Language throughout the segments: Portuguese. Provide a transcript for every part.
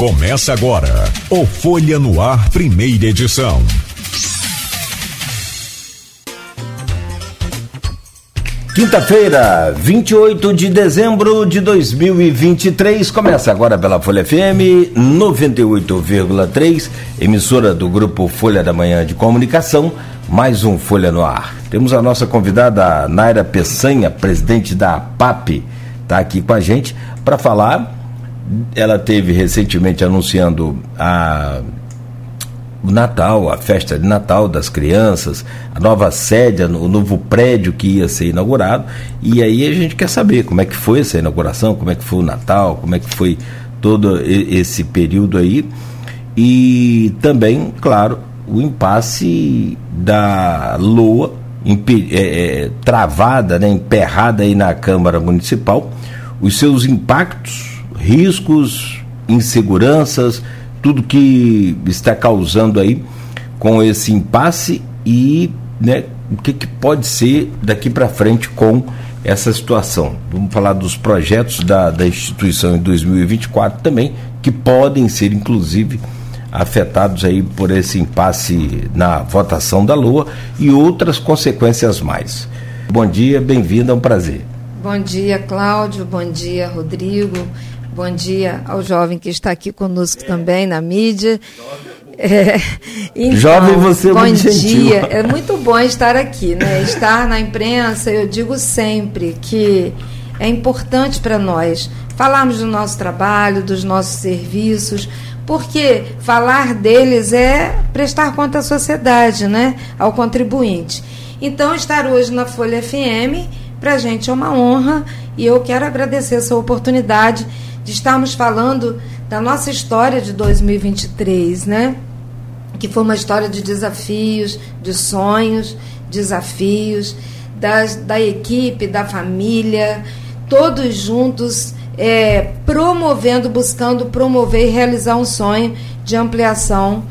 Começa agora o Folha no Ar, primeira edição. Quinta-feira, 28 de dezembro de 2023, começa agora pela Folha FM 98,3, emissora do grupo Folha da Manhã de Comunicação, mais um Folha no Ar. Temos a nossa convidada Naira Peçanha, presidente da APAP, está aqui com a gente para falar ela teve recentemente anunciando a o Natal, a festa de Natal das crianças, a nova sede, o novo prédio que ia ser inaugurado. E aí a gente quer saber como é que foi essa inauguração, como é que foi o Natal, como é que foi todo esse período aí. E também, claro, o impasse da LOA é, é, travada, né, emperrada aí na Câmara Municipal, os seus impactos riscos, inseguranças, tudo que está causando aí com esse impasse e né, o que, que pode ser daqui para frente com essa situação. Vamos falar dos projetos da, da instituição em 2024 também, que podem ser inclusive afetados aí por esse impasse na votação da Lua e outras consequências mais. Bom dia, bem-vindo, é um prazer. Bom dia, Cláudio, bom dia, Rodrigo. Bom dia ao jovem que está aqui conosco também na mídia. É, então, jovem você é bom muito dia. É muito bom estar aqui, né? Estar na imprensa, eu digo sempre que é importante para nós falarmos do nosso trabalho, dos nossos serviços, porque falar deles é prestar conta à sociedade, né? Ao contribuinte. Então, estar hoje na Folha FM, para a gente é uma honra e eu quero agradecer essa oportunidade de estarmos falando da nossa história de 2023, né? Que foi uma história de desafios, de sonhos, desafios, das, da equipe, da família, todos juntos é, promovendo, buscando promover e realizar um sonho de ampliação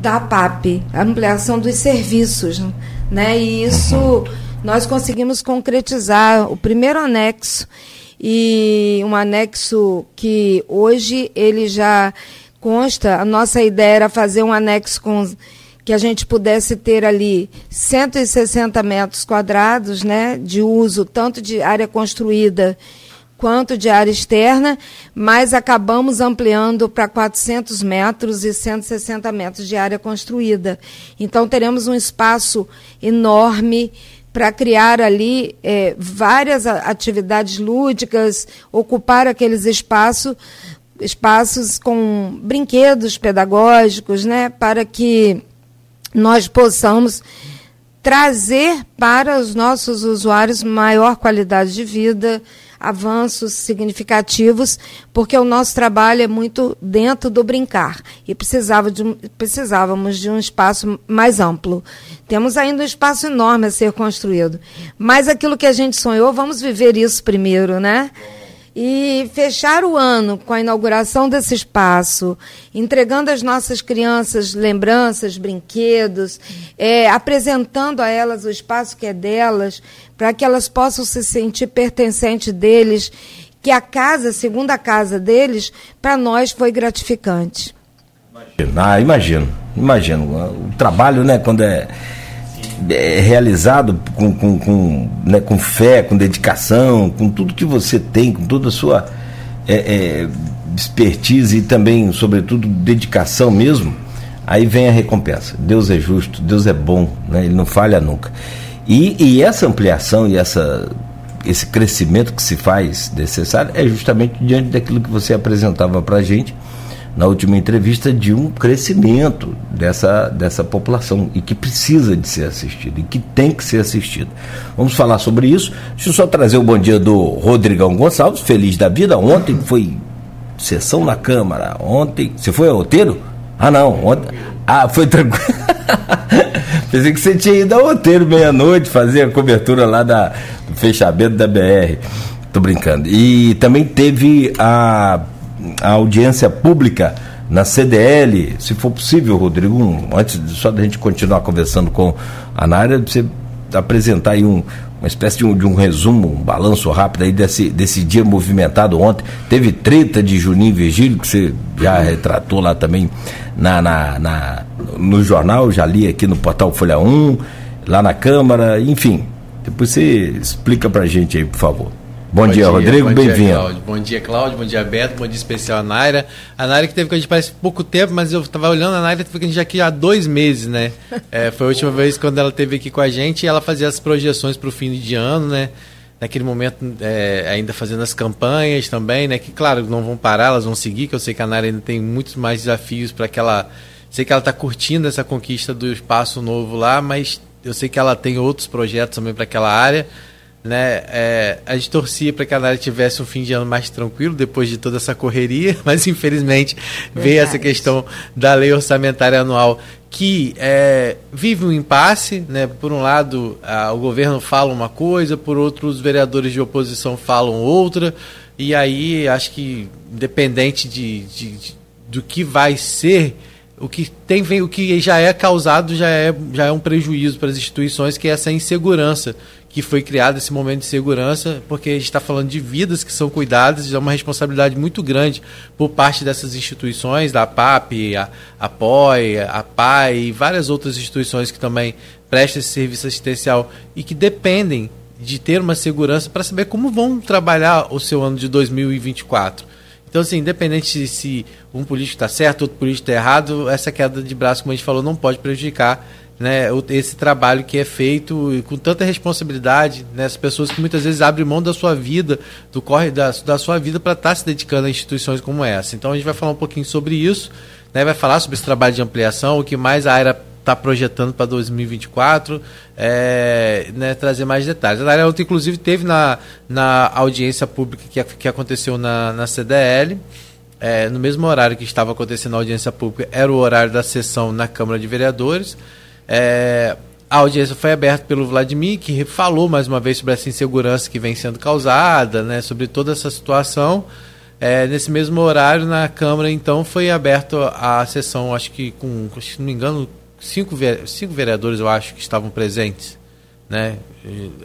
da PAP, ampliação dos serviços, né? E isso nós conseguimos concretizar o primeiro anexo e um anexo que hoje ele já consta. A nossa ideia era fazer um anexo com que a gente pudesse ter ali 160 metros quadrados, né, de uso tanto de área construída quanto de área externa, mas acabamos ampliando para 400 metros e 160 metros de área construída. Então teremos um espaço enorme para criar ali é, várias atividades lúdicas, ocupar aqueles espaços, espaços com brinquedos pedagógicos, né, para que nós possamos trazer para os nossos usuários maior qualidade de vida, avanços significativos, porque o nosso trabalho é muito dentro do brincar e precisava de, precisávamos de um espaço mais amplo. Temos ainda um espaço enorme a ser construído, mas aquilo que a gente sonhou, vamos viver isso primeiro, né? E fechar o ano com a inauguração desse espaço, entregando às nossas crianças lembranças, brinquedos, é, apresentando a elas o espaço que é delas, para que elas possam se sentir pertencente deles, que a casa, segunda casa deles, para nós foi gratificante. Ah, imagino, imagino. O trabalho, né, quando é é realizado com, com, com, né, com fé, com dedicação, com tudo que você tem, com toda a sua é, é, expertise e também, sobretudo, dedicação mesmo, aí vem a recompensa. Deus é justo, Deus é bom, né, ele não falha nunca. E, e essa ampliação e essa, esse crescimento que se faz necessário é justamente diante daquilo que você apresentava para a gente na última entrevista de um crescimento dessa, dessa população e que precisa de ser assistido e que tem que ser assistido. Vamos falar sobre isso. Deixa eu só trazer o bom dia do Rodrigão Gonçalves, feliz da vida. Ontem foi sessão na Câmara. Ontem. Você foi ao roteiro? Ah, não. Ontem. Ah, foi tranquilo. Pensei que você tinha ido ao roteiro meia-noite fazer a cobertura lá da, do fechamento da BR. Tô brincando. E também teve a a audiência pública na CDL, se for possível, Rodrigo, antes só da gente continuar conversando com a Nária, você apresentar aí um, uma espécie de um, de um resumo, um balanço rápido aí desse, desse dia movimentado ontem. Teve treta de Juninho Virgílio, que você já retratou lá também na, na, na, no jornal, já li aqui no portal Folha 1, lá na Câmara, enfim. Depois você explica pra gente aí, por favor. Bom, bom dia, dia, Rodrigo, bem-vindo. Bom dia, Cláudio, bom dia, Beto, bom dia especial a Naira. A Naira que teve com a gente parece pouco tempo, mas eu estava olhando a Naira, teve com a gente aqui há dois meses, né? É, foi a última vez quando ela esteve aqui com a gente e ela fazia as projeções para o fim de ano, né? Naquele momento, é, ainda fazendo as campanhas também, né? Que, claro, não vão parar, elas vão seguir, que eu sei que a Naira ainda tem muitos mais desafios para que ela... Sei que ela está curtindo essa conquista do espaço novo lá, mas eu sei que ela tem outros projetos também para aquela área né? É, a gente torcia para que a Nária tivesse um fim de ano mais tranquilo depois de toda essa correria, mas infelizmente Verdade. veio essa questão da lei orçamentária anual que é, vive um impasse, né? Por um lado, a, o governo fala uma coisa, por outro, os vereadores de oposição falam outra, e aí acho que independente de, de, de do que vai ser o que tem o que já é causado já é, já é um prejuízo para as instituições que é essa insegurança que foi criado esse momento de segurança, porque a gente está falando de vidas que são cuidadas, é uma responsabilidade muito grande por parte dessas instituições, da PAP, a, POI, a PAI e várias outras instituições que também prestam esse serviço assistencial e que dependem de ter uma segurança para saber como vão trabalhar o seu ano de 2024. Então, assim, independente se um político está certo, outro político está errado, essa queda de braço, como a gente falou, não pode prejudicar né, esse trabalho que é feito com tanta responsabilidade, né, as pessoas que muitas vezes abrem mão da sua vida, do corre da, da sua vida para estar tá se dedicando a instituições como essa. Então a gente vai falar um pouquinho sobre isso, né, vai falar sobre esse trabalho de ampliação, o que mais a AIRA está projetando para 2024, é, né, trazer mais detalhes. A AIRA inclusive teve na, na audiência pública que, que aconteceu na, na CDL, é, no mesmo horário que estava acontecendo a audiência pública, era o horário da sessão na Câmara de Vereadores. É, a audiência foi aberta pelo Vladimir, que falou mais uma vez sobre essa insegurança que vem sendo causada, né, sobre toda essa situação. É, nesse mesmo horário, na Câmara, então, foi aberta a sessão, acho que com, se não me engano, cinco, cinco vereadores, eu acho, que estavam presentes. Né,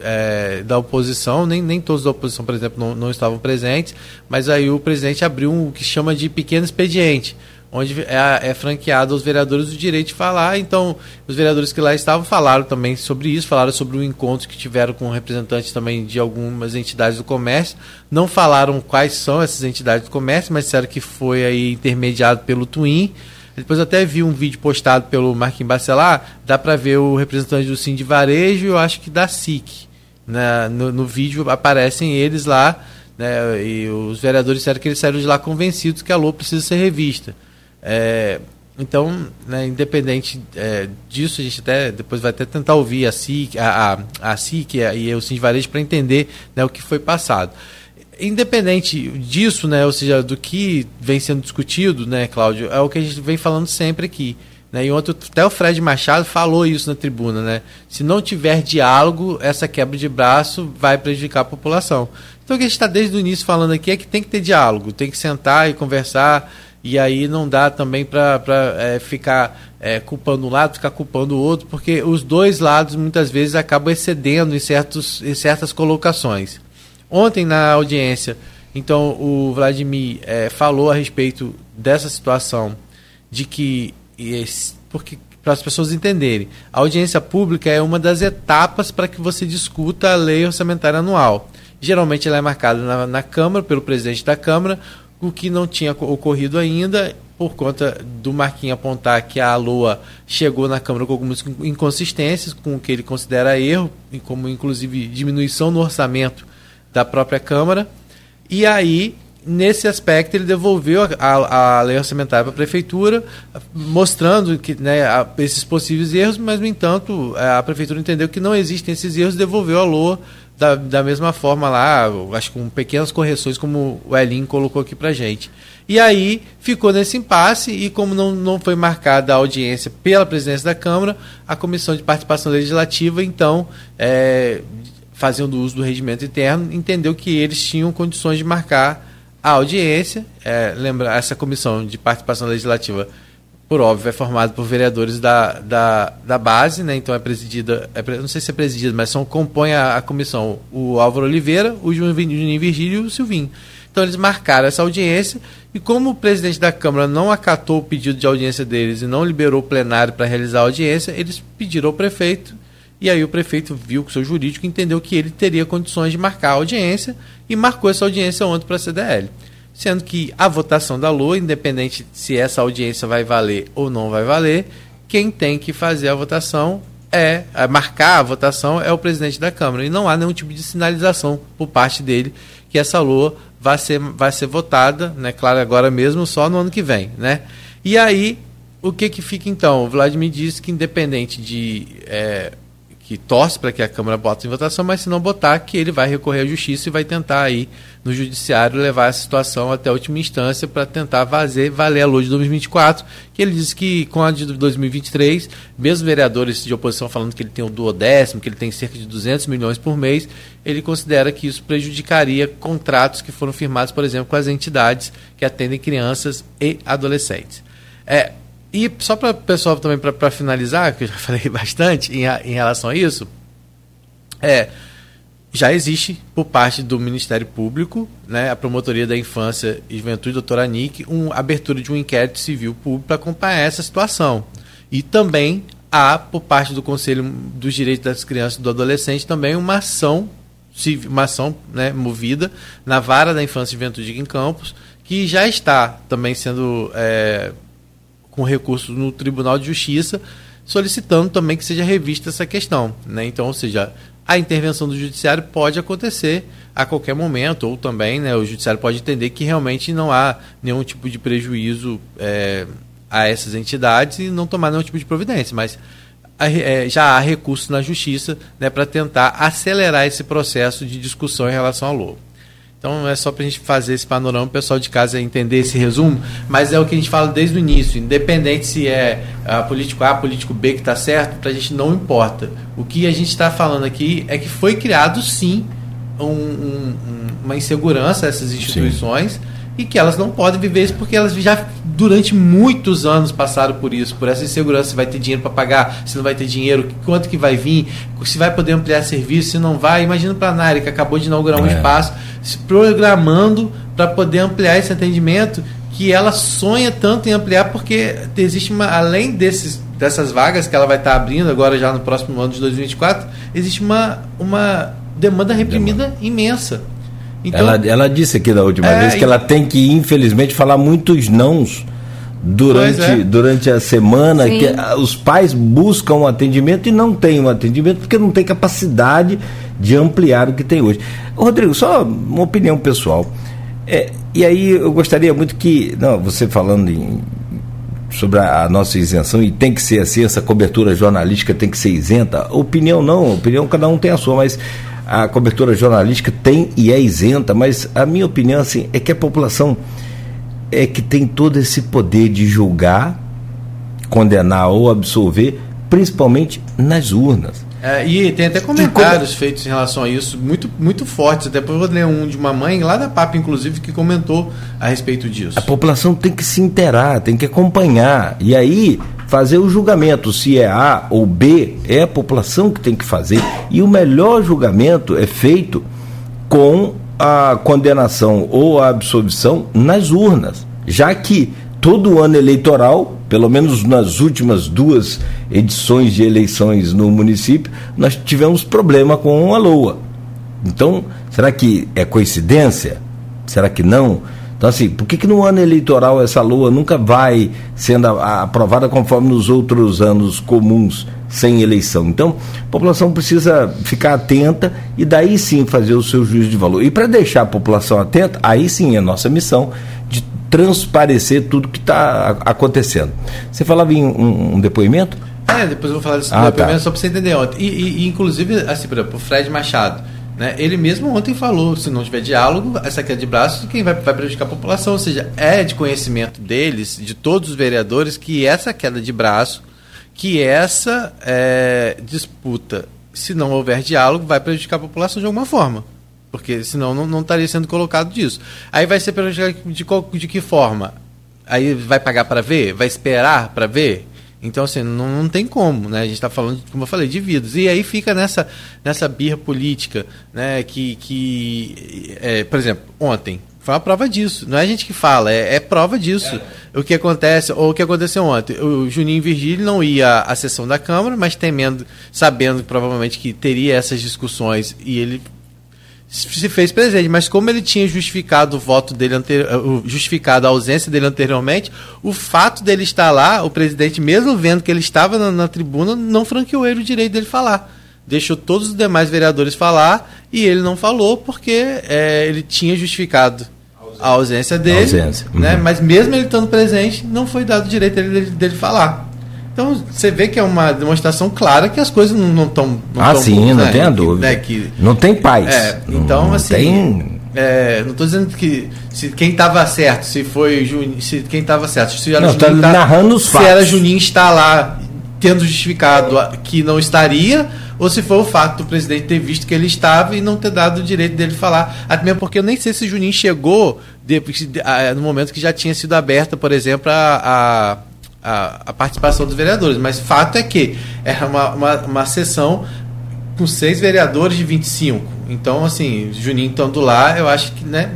é, da oposição, nem, nem todos da oposição, por exemplo, não, não estavam presentes, mas aí o presidente abriu um, o que chama de pequeno expediente, onde é, é franqueado aos vereadores o direito de falar. Então, os vereadores que lá estavam falaram também sobre isso, falaram sobre o encontro que tiveram com representantes também de algumas entidades do comércio. Não falaram quais são essas entidades do comércio, mas disseram que foi aí intermediado pelo Twin. Depois até vi um vídeo postado pelo Marquinhos Bacelar, dá para ver o representante do Sim de Varejo e eu acho que da SIC. Né? No, no vídeo aparecem eles lá, né? e os vereadores disseram que eles saíram de lá convencidos que a LOA precisa ser revista. É, então, né, independente é, disso, a gente até depois vai até tentar ouvir a SIC, a, a, a SIC e o Sim Varejo para entender né, o que foi passado. Independente disso, né, ou seja, do que vem sendo discutido, né, Cláudio, é o que a gente vem falando sempre aqui. Né, e ontem até o Fred Machado falou isso na tribuna. Né? Se não tiver diálogo, essa quebra de braço vai prejudicar a população. Então o que a gente está desde o início falando aqui é que tem que ter diálogo, tem que sentar e conversar e aí não dá também para é, ficar é, culpando um lado, ficar culpando o outro, porque os dois lados muitas vezes acabam excedendo em, certos, em certas colocações. Ontem na audiência, então o Vladimir é, falou a respeito dessa situação de que porque para as pessoas entenderem, a audiência pública é uma das etapas para que você discuta a lei orçamentária anual. Geralmente ela é marcada na, na Câmara pelo presidente da Câmara o que não tinha ocorrido ainda por conta do Marquinhos apontar que a Lua chegou na Câmara com algumas inconsistências, com o que ele considera erro, como inclusive diminuição no orçamento da própria Câmara. E aí, nesse aspecto, ele devolveu a, a, a lei orçamentária para a Prefeitura, mostrando que, né, esses possíveis erros, mas, no entanto, a Prefeitura entendeu que não existem esses erros e devolveu a Lua da, da mesma forma lá, acho que com pequenas correções, como o Elin colocou aqui pra gente. E aí ficou nesse impasse, e como não, não foi marcada a audiência pela presidência da Câmara, a Comissão de Participação Legislativa, então, é, fazendo uso do regimento interno, entendeu que eles tinham condições de marcar a audiência. É, lembra, essa comissão de participação legislativa por óbvio, é formado por vereadores da, da, da base, né? Então é presidida, é, não sei se é presidida, mas são, compõe a, a comissão o Álvaro Oliveira, o Juninho Virgílio e o Silvinho. Então eles marcaram essa audiência e como o presidente da Câmara não acatou o pedido de audiência deles e não liberou o plenário para realizar a audiência, eles pediram ao prefeito e aí o prefeito viu com o seu jurídico entendeu que ele teria condições de marcar a audiência e marcou essa audiência ontem para a CDL sendo que a votação da Lua, independente se essa audiência vai valer ou não vai valer, quem tem que fazer a votação é, a marcar a votação é o presidente da Câmara e não há nenhum tipo de sinalização por parte dele que essa Lua vai ser, vai ser votada, né, claro, agora mesmo só no ano que vem, né? E aí o que que fica então? O Vladimir disse que independente de é, que torce para que a Câmara bote em votação, mas se não botar, que ele vai recorrer à justiça e vai tentar aí no judiciário levar a situação até a última instância para tentar fazer valer a lei de 2024, que ele disse que com a de 2023, mesmo vereadores de oposição falando que ele tem o duodécimo, que ele tem cerca de 200 milhões por mês, ele considera que isso prejudicaria contratos que foram firmados, por exemplo, com as entidades que atendem crianças e adolescentes. É, e só para o pessoal também, para finalizar, que eu já falei bastante em, em relação a isso, é, já existe por parte do Ministério Público, né, a Promotoria da Infância e Juventude, doutora Anick, uma abertura de um inquérito civil público para acompanhar essa situação. E também há, por parte do Conselho dos Direitos das Crianças e do Adolescente, também uma ação, uma ação né, movida na Vara da Infância e Juventude em Campos, que já está também sendo é, com recurso no Tribunal de Justiça, solicitando também que seja revista essa questão. Né? Então, ou seja, a intervenção do judiciário pode acontecer a qualquer momento, ou também né, o judiciário pode entender que realmente não há nenhum tipo de prejuízo é, a essas entidades e não tomar nenhum tipo de providência. Mas é, já há recursos na justiça né, para tentar acelerar esse processo de discussão em relação ao lobo. Então é só para a gente fazer esse panorama, o pessoal de casa entender esse resumo, mas é o que a gente fala desde o início, independente se é a político A, político B que está certo, para a gente não importa. O que a gente está falando aqui é que foi criado sim um, um, uma insegurança a essas instituições. Sim e que elas não podem viver isso porque elas já durante muitos anos passaram por isso, por essa insegurança, se vai ter dinheiro para pagar, se não vai ter dinheiro, quanto que vai vir, se vai poder ampliar serviço, se não vai. Imagina para a Nari, que acabou de inaugurar um é. espaço, se programando para poder ampliar esse atendimento, que ela sonha tanto em ampliar, porque existe uma, além desses, dessas vagas que ela vai estar tá abrindo agora já no próximo ano de 2024, existe uma, uma demanda reprimida demanda. imensa. Então, ela, ela disse aqui da última é, vez que ela tem que, infelizmente, falar muitos nãos durante, é. durante a semana, Sim. que os pais buscam um atendimento e não têm um atendimento porque não tem capacidade de ampliar o que tem hoje. Rodrigo, só uma opinião pessoal. É, e aí eu gostaria muito que, não, você falando em, sobre a, a, nossa isenção e tem que ser assim, essa cobertura jornalística tem que ser isenta. Opinião não, opinião cada um tem a sua, mas a cobertura jornalística tem e é isenta, mas a minha opinião assim, é que a população é que tem todo esse poder de julgar, condenar ou absolver, principalmente nas urnas. É, e tem até comentários como... feitos em relação a isso, muito, muito fortes. Depois eu vou ler um de uma mãe lá da PAP, inclusive, que comentou a respeito disso. A população tem que se interar, tem que acompanhar. E aí, fazer o julgamento se é A ou B, é a população que tem que fazer. E o melhor julgamento é feito com a condenação ou a absolvição nas urnas, já que todo ano eleitoral, pelo menos nas últimas duas edições de eleições no município, nós tivemos problema com a LOA. Então, será que é coincidência? Será que não? Então, assim, por que, que no ano eleitoral essa lua nunca vai sendo aprovada conforme nos outros anos comuns, sem eleição? Então, a população precisa ficar atenta e daí sim fazer o seu juízo de valor. E para deixar a população atenta, aí sim é nossa missão de transparecer tudo que está acontecendo. Você falava em um, um depoimento? É, depois eu vou falar desse ah, tá. depoimento tá. só para você entender ontem. E, e, e, inclusive, assim, por exemplo, o Fred Machado né? Ele mesmo ontem falou, se não tiver diálogo, essa queda de braços, quem vai, vai prejudicar a população? Ou seja, é de conhecimento deles, de todos os vereadores, que essa queda de braço, que essa é, disputa, se não houver diálogo, vai prejudicar a população de alguma forma. Porque senão não, não estaria sendo colocado disso. Aí vai ser prejudicado de, de que forma? aí vai pagar para ver? Vai esperar para ver? Então, assim, não, não, tem como, né? A gente está falando, como eu falei, de vidas. E aí fica nessa, nessa birra política, né? Que, que é, por exemplo, ontem, foi uma prova disso. Não é a gente que fala, é, é prova disso. É. O que acontece, ou o que aconteceu ontem. O Juninho Virgílio não ia à sessão da Câmara, mas temendo, sabendo provavelmente que teria essas discussões e ele se fez presente, mas como ele tinha justificado o voto dele anterior, justificado a ausência dele anteriormente, o fato dele estar lá, o presidente, mesmo vendo que ele estava na, na tribuna, não franqueou ele o direito dele falar. Deixou todos os demais vereadores falar e ele não falou porque é, ele tinha justificado a ausência dele, a ausência. Né? Uhum. mas mesmo ele estando presente, não foi dado o direito dele, dele falar. Então você vê que é uma demonstração clara que as coisas não estão. Ah, sim, boas, não né? tenha dúvida. Né? Que, não tem paz. É, então, não, assim. Tem... É, não estou dizendo que se quem estava certo, se foi Juninho, se quem estava certo, se era não, Juninho, tá narrando os se fatos. era Juninho está lá tendo justificado que não estaria, ou se foi o fato do presidente ter visto que ele estava e não ter dado o direito dele falar. Até mesmo porque eu nem sei se Juninho chegou depois, no momento que já tinha sido aberta, por exemplo, a, a, a participação dos vereadores. Mas fato é que era uma, uma, uma sessão com seis vereadores de 25. Então, assim, Juninho estando lá, eu acho que, né?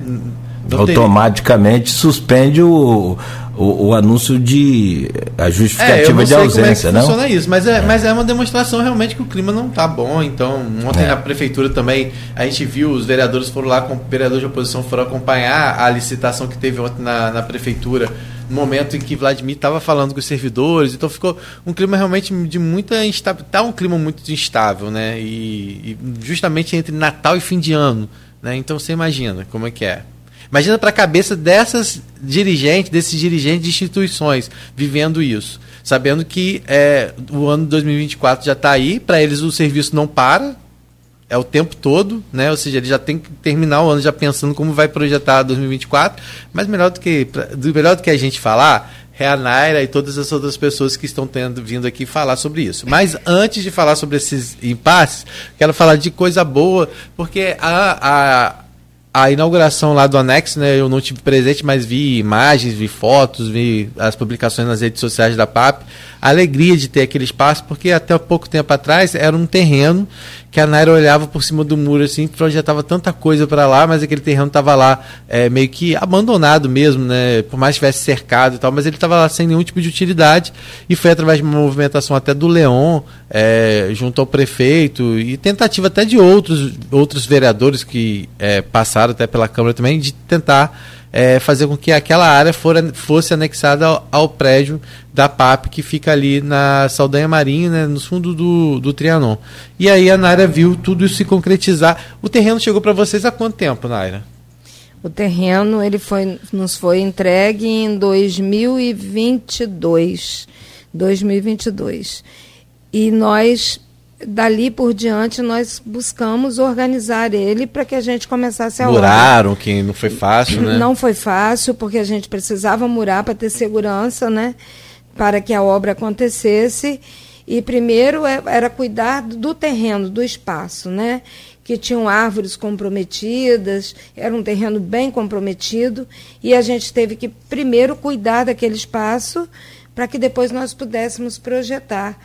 Automaticamente suspende o, o, o, anúncio de a justificativa é, de ausência, como é funciona isso, mas é, é, mas é uma demonstração realmente que o clima não está bom. Então, ontem é. na prefeitura também a gente viu os vereadores foram lá, vereadores de oposição foram acompanhar a licitação que teve ontem na, na prefeitura no momento em que Vladimir estava falando com os servidores, então ficou um clima realmente de muita instabilidade, tá um clima muito instável, né? E, e, justamente entre Natal e fim de ano, né? Então você imagina como é que é. Imagina para a cabeça dessas dirigentes, desses dirigentes de instituições vivendo isso, sabendo que é, o ano de 2024 já está aí, para eles o serviço não para, é o tempo todo, né? Ou seja, ele já tem que terminar o ano já pensando como vai projetar 2024, mas melhor do que melhor do que a gente falar é a Naira e todas as outras pessoas que estão tendo vindo aqui falar sobre isso. Mas antes de falar sobre esses impasses, quero falar de coisa boa, porque a, a a inauguração lá do anexo, né, eu não tive presente, mas vi imagens, vi fotos, vi as publicações nas redes sociais da PAP. Alegria de ter aquele espaço, porque até pouco tempo atrás era um terreno que a Naira olhava por cima do muro assim, projetava tanta coisa para lá, mas aquele terreno estava lá é, meio que abandonado mesmo, né? Por mais que estivesse cercado e tal, mas ele estava lá sem nenhum tipo de utilidade e foi através de uma movimentação até do Leon, é, junto ao prefeito e tentativa até de outros outros vereadores que é, passaram até pela Câmara também de tentar é, fazer com que aquela área for, fosse anexada ao, ao, prédio da PAP que fica ali na Saldanha Marinha, né, no fundo do, do Trianon. E aí a Naira viu tudo isso se concretizar. O terreno chegou para vocês há quanto tempo, Naira? O terreno ele foi, nos foi entregue em 2022. 2022. E nós dali por diante nós buscamos organizar ele para que a gente começasse a Muraram, obra. que não foi fácil, né? Não foi fácil, porque a gente precisava murar para ter segurança, né? Para que a obra acontecesse. E primeiro é, era cuidar do terreno, do espaço, né? Que tinham árvores comprometidas, era um terreno bem comprometido, e a gente teve que primeiro cuidar daquele espaço para que depois nós pudéssemos projetar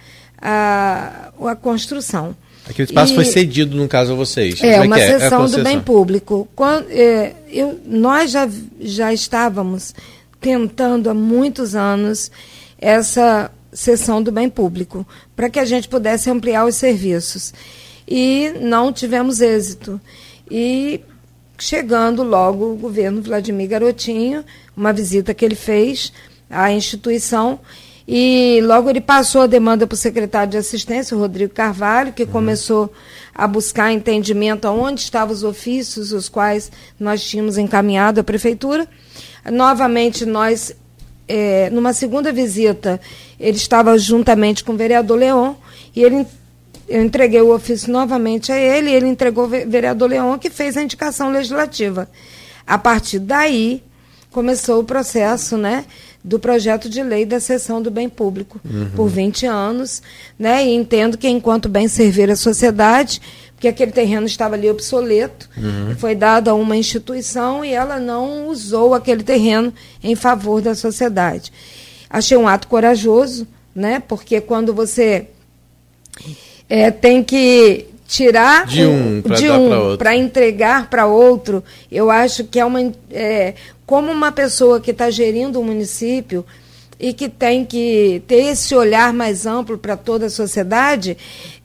a, a construção. Aquele espaço e, foi cedido, no caso, a vocês. É, é uma é? sessão é do bem público. Quando, é, eu, nós já, já estávamos tentando há muitos anos essa sessão do bem público, para que a gente pudesse ampliar os serviços. E não tivemos êxito. E chegando logo o governo Vladimir Garotinho, uma visita que ele fez à instituição, e logo ele passou a demanda para o secretário de assistência, o Rodrigo Carvalho, que uhum. começou a buscar entendimento aonde estavam os ofícios, os quais nós tínhamos encaminhado à prefeitura. Novamente, nós, é, numa segunda visita, ele estava juntamente com o vereador Leon, e ele, eu entreguei o ofício novamente a ele, e ele entregou ao vereador Leon, que fez a indicação legislativa. A partir daí, começou o processo, né? Do projeto de lei da seção do bem público uhum. por 20 anos, né? E entendo que enquanto bem servir a sociedade, porque aquele terreno estava ali obsoleto, uhum. foi dado a uma instituição e ela não usou aquele terreno em favor da sociedade. Achei um ato corajoso, né? Porque quando você é, tem que tirar de um para um, entregar para outro, eu acho que é uma é, como uma pessoa que está gerindo o um município e que tem que ter esse olhar mais amplo para toda a sociedade,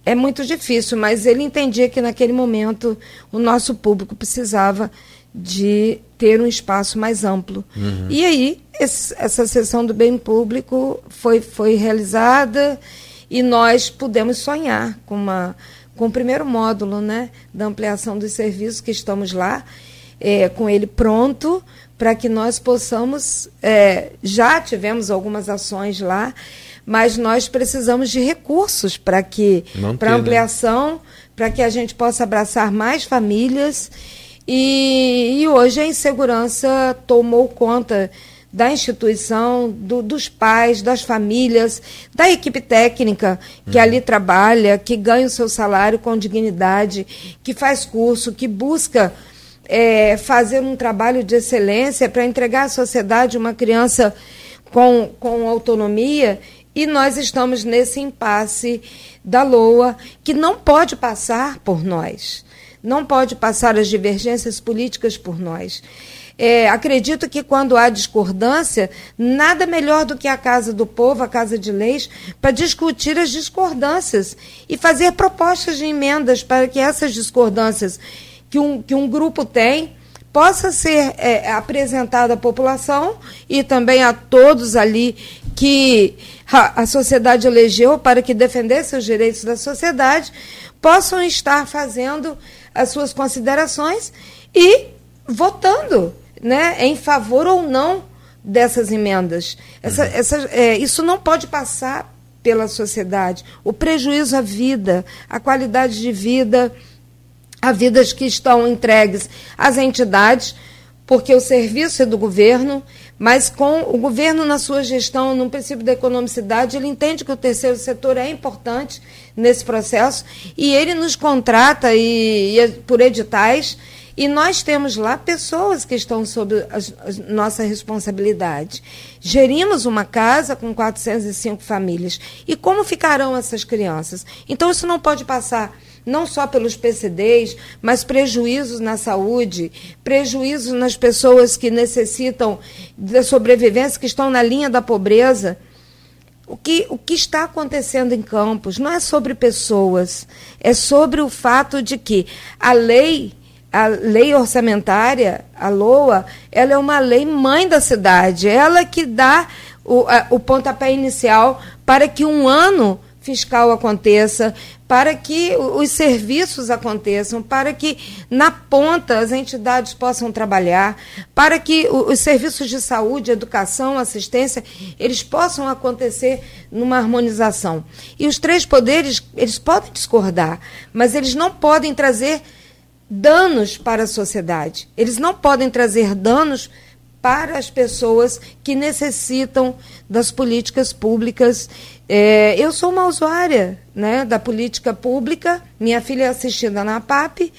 é muito difícil, mas ele entendia que naquele momento o nosso público precisava de ter um espaço mais amplo. Uhum. E aí, esse, essa sessão do bem público foi, foi realizada e nós pudemos sonhar com, uma, com o primeiro módulo né, da ampliação dos serviços que estamos lá, é, com ele pronto, para que nós possamos. É, já tivemos algumas ações lá, mas nós precisamos de recursos para que para né? ampliação, né? para que a gente possa abraçar mais famílias. E, e hoje a insegurança tomou conta da instituição, do, dos pais, das famílias, da equipe técnica que uhum. ali trabalha, que ganha o seu salário com dignidade, que faz curso, que busca é, fazer um trabalho de excelência para entregar à sociedade uma criança com, com autonomia e nós estamos nesse impasse da LOA que não pode passar por nós, não pode passar as divergências políticas por nós. É, acredito que quando há discordância, nada melhor do que a Casa do Povo, a Casa de Leis, para discutir as discordâncias e fazer propostas de emendas para que essas discordâncias que um, que um grupo tem possa ser é, apresentado à população e também a todos ali que a, a sociedade elegeu para que defendesse os direitos da sociedade, possam estar fazendo as suas considerações e votando né, em favor ou não dessas emendas. Essa, uhum. essa, é, isso não pode passar pela sociedade. O prejuízo à vida, à qualidade de vida a vidas que estão entregues às entidades, porque o serviço é do governo, mas com o governo na sua gestão, no princípio da economicidade, ele entende que o terceiro setor é importante nesse processo e ele nos contrata e, e por editais e nós temos lá pessoas que estão sob a, nossa responsabilidade. Gerimos uma casa com 405 famílias. E como ficarão essas crianças? Então, isso não pode passar não só pelos PCDs, mas prejuízos na saúde, prejuízos nas pessoas que necessitam da sobrevivência, que estão na linha da pobreza. O que, o que está acontecendo em Campos não é sobre pessoas, é sobre o fato de que a lei, a lei orçamentária, a LOA, ela é uma lei mãe da cidade, ela que dá o, a, o pontapé inicial para que um ano fiscal aconteça, para que os serviços aconteçam, para que na ponta as entidades possam trabalhar, para que os serviços de saúde, educação, assistência, eles possam acontecer numa harmonização. E os três poderes, eles podem discordar, mas eles não podem trazer danos para a sociedade. Eles não podem trazer danos para as pessoas que necessitam das políticas públicas é, eu sou uma usuária né, da política pública, minha filha é assistida na PAP,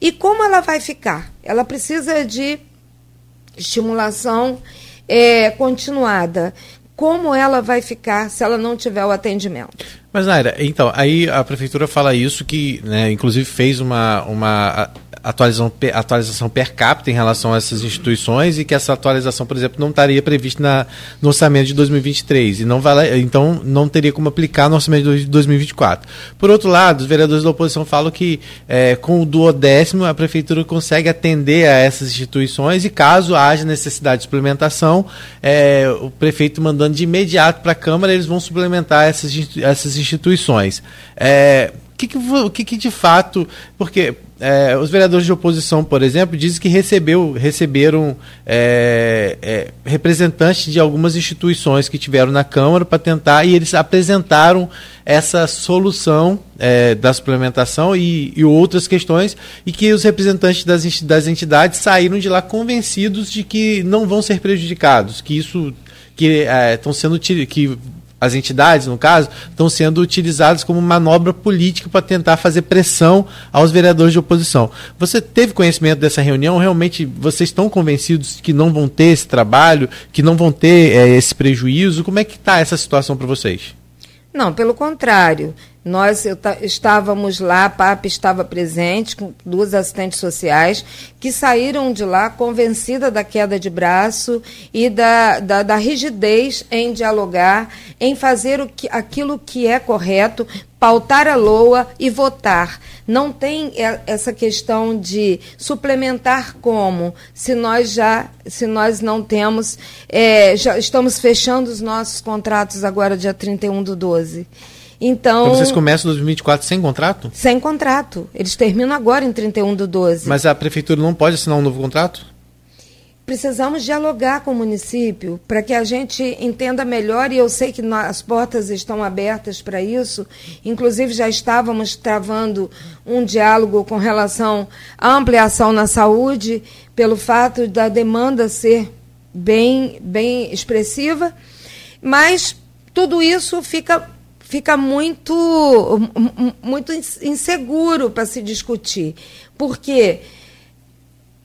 e como ela vai ficar? Ela precisa de estimulação é, continuada. Como ela vai ficar se ela não tiver o atendimento? Mas, Naira, então, aí a prefeitura fala isso, que né, inclusive fez uma, uma atualização, atualização per capita em relação a essas instituições e que essa atualização, por exemplo, não estaria prevista na, no orçamento de 2023 e não vale, então não teria como aplicar no orçamento de 2024. Por outro lado, os vereadores da oposição falam que é, com o duodécimo a prefeitura consegue atender a essas instituições e caso haja necessidade de suplementação, é, o prefeito mandando de imediato para a Câmara, eles vão suplementar essas, essas instituições. É, que, que, o que, que de fato. Porque é, os vereadores de oposição, por exemplo, dizem que recebeu, receberam é, é, representantes de algumas instituições que tiveram na Câmara para tentar, e eles apresentaram essa solução é, da suplementação e, e, outras questões, e que os representantes das, das entidades saíram de lá convencidos de que não vão ser prejudicados, que isso que estão é, sendo que as entidades, no caso, estão sendo utilizadas como manobra política para tentar fazer pressão aos vereadores de oposição. Você teve conhecimento dessa reunião? Realmente vocês estão convencidos que não vão ter esse trabalho, que não vão ter é, esse prejuízo? Como é que está essa situação para vocês? Não, pelo contrário. Nós estávamos lá, a PAP estava presente, com duas assistentes sociais, que saíram de lá convencida da queda de braço e da, da, da rigidez em dialogar, em fazer o que, aquilo que é correto, pautar a LOA e votar. Não tem essa questão de suplementar como, se nós já, se nós não temos, é, já estamos fechando os nossos contratos agora dia 31 do 12. Então, então vocês começam 2024 sem contrato? Sem contrato. Eles terminam agora em 31 do 12. Mas a prefeitura não pode assinar um novo contrato? Precisamos dialogar com o município para que a gente entenda melhor, e eu sei que as portas estão abertas para isso. Inclusive, já estávamos travando um diálogo com relação à ampliação na saúde, pelo fato da demanda ser bem, bem expressiva. Mas tudo isso fica fica muito, muito inseguro para se discutir. Porque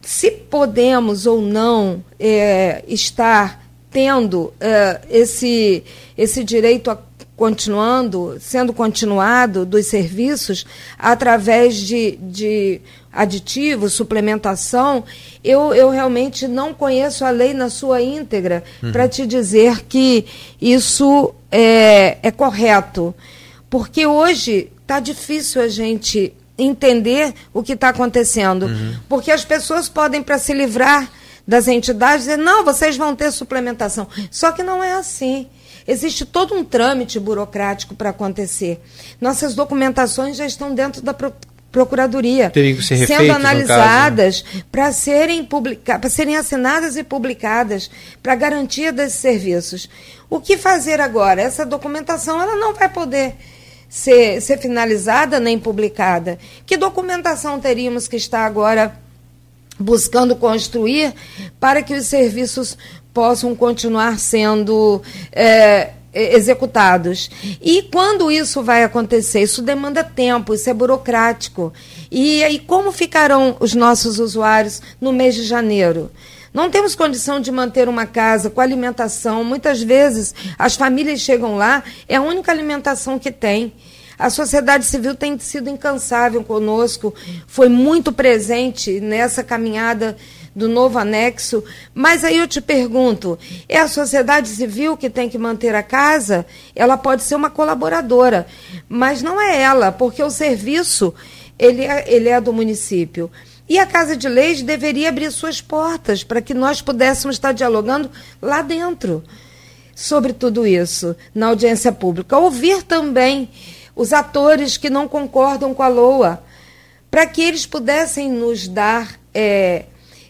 se podemos ou não é, estar tendo é, esse, esse direito a continuando, sendo continuado dos serviços através de, de aditivos, suplementação, eu, eu realmente não conheço a lei na sua íntegra uhum. para te dizer que isso é, é correto. Porque hoje está difícil a gente entender o que está acontecendo. Uhum. Porque as pessoas podem, para se livrar das entidades, dizer, não, vocês vão ter suplementação. Só que não é assim. Existe todo um trâmite burocrático para acontecer. Nossas documentações já estão dentro da Procuradoria, ser sendo analisadas para serem, publica para serem assinadas e publicadas para garantia desses serviços. O que fazer agora? Essa documentação ela não vai poder ser, ser finalizada nem publicada. Que documentação teríamos que estar agora buscando construir para que os serviços possam continuar sendo é, executados. E quando isso vai acontecer? Isso demanda tempo, isso é burocrático. E aí, como ficarão os nossos usuários no mês de janeiro? Não temos condição de manter uma casa com alimentação. Muitas vezes as famílias chegam lá, é a única alimentação que tem. A sociedade civil tem sido incansável conosco, foi muito presente nessa caminhada do novo anexo. Mas aí eu te pergunto: é a sociedade civil que tem que manter a casa? Ela pode ser uma colaboradora, mas não é ela, porque o serviço ele é, ele é do município. E a Casa de Leis deveria abrir suas portas para que nós pudéssemos estar dialogando lá dentro sobre tudo isso, na audiência pública. Ouvir também os atores que não concordam com a LOA, para que eles pudessem nos dar é,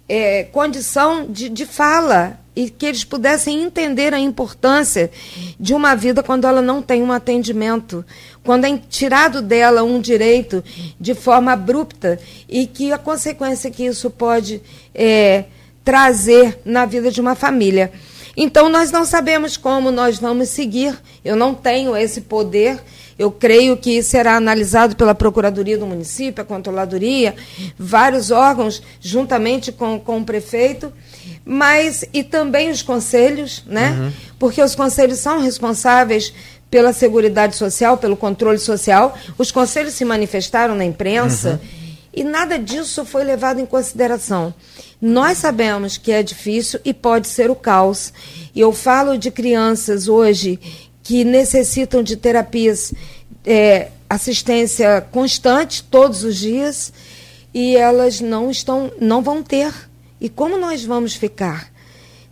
é, condição de, de fala e que eles pudessem entender a importância de uma vida quando ela não tem um atendimento, quando é tirado dela um direito de forma abrupta e que a consequência que isso pode é, trazer na vida de uma família. Então, nós não sabemos como nós vamos seguir, eu não tenho esse poder eu creio que será analisado pela Procuradoria do Município, a Controladoria, vários órgãos, juntamente com, com o prefeito, mas e também os conselhos, né? Uhum. Porque os conselhos são responsáveis pela Seguridade Social, pelo controle social. Os conselhos se manifestaram na imprensa uhum. e nada disso foi levado em consideração. Nós sabemos que é difícil e pode ser o caos. E eu falo de crianças hoje que necessitam de terapias, é, assistência constante todos os dias e elas não estão, não vão ter. E como nós vamos ficar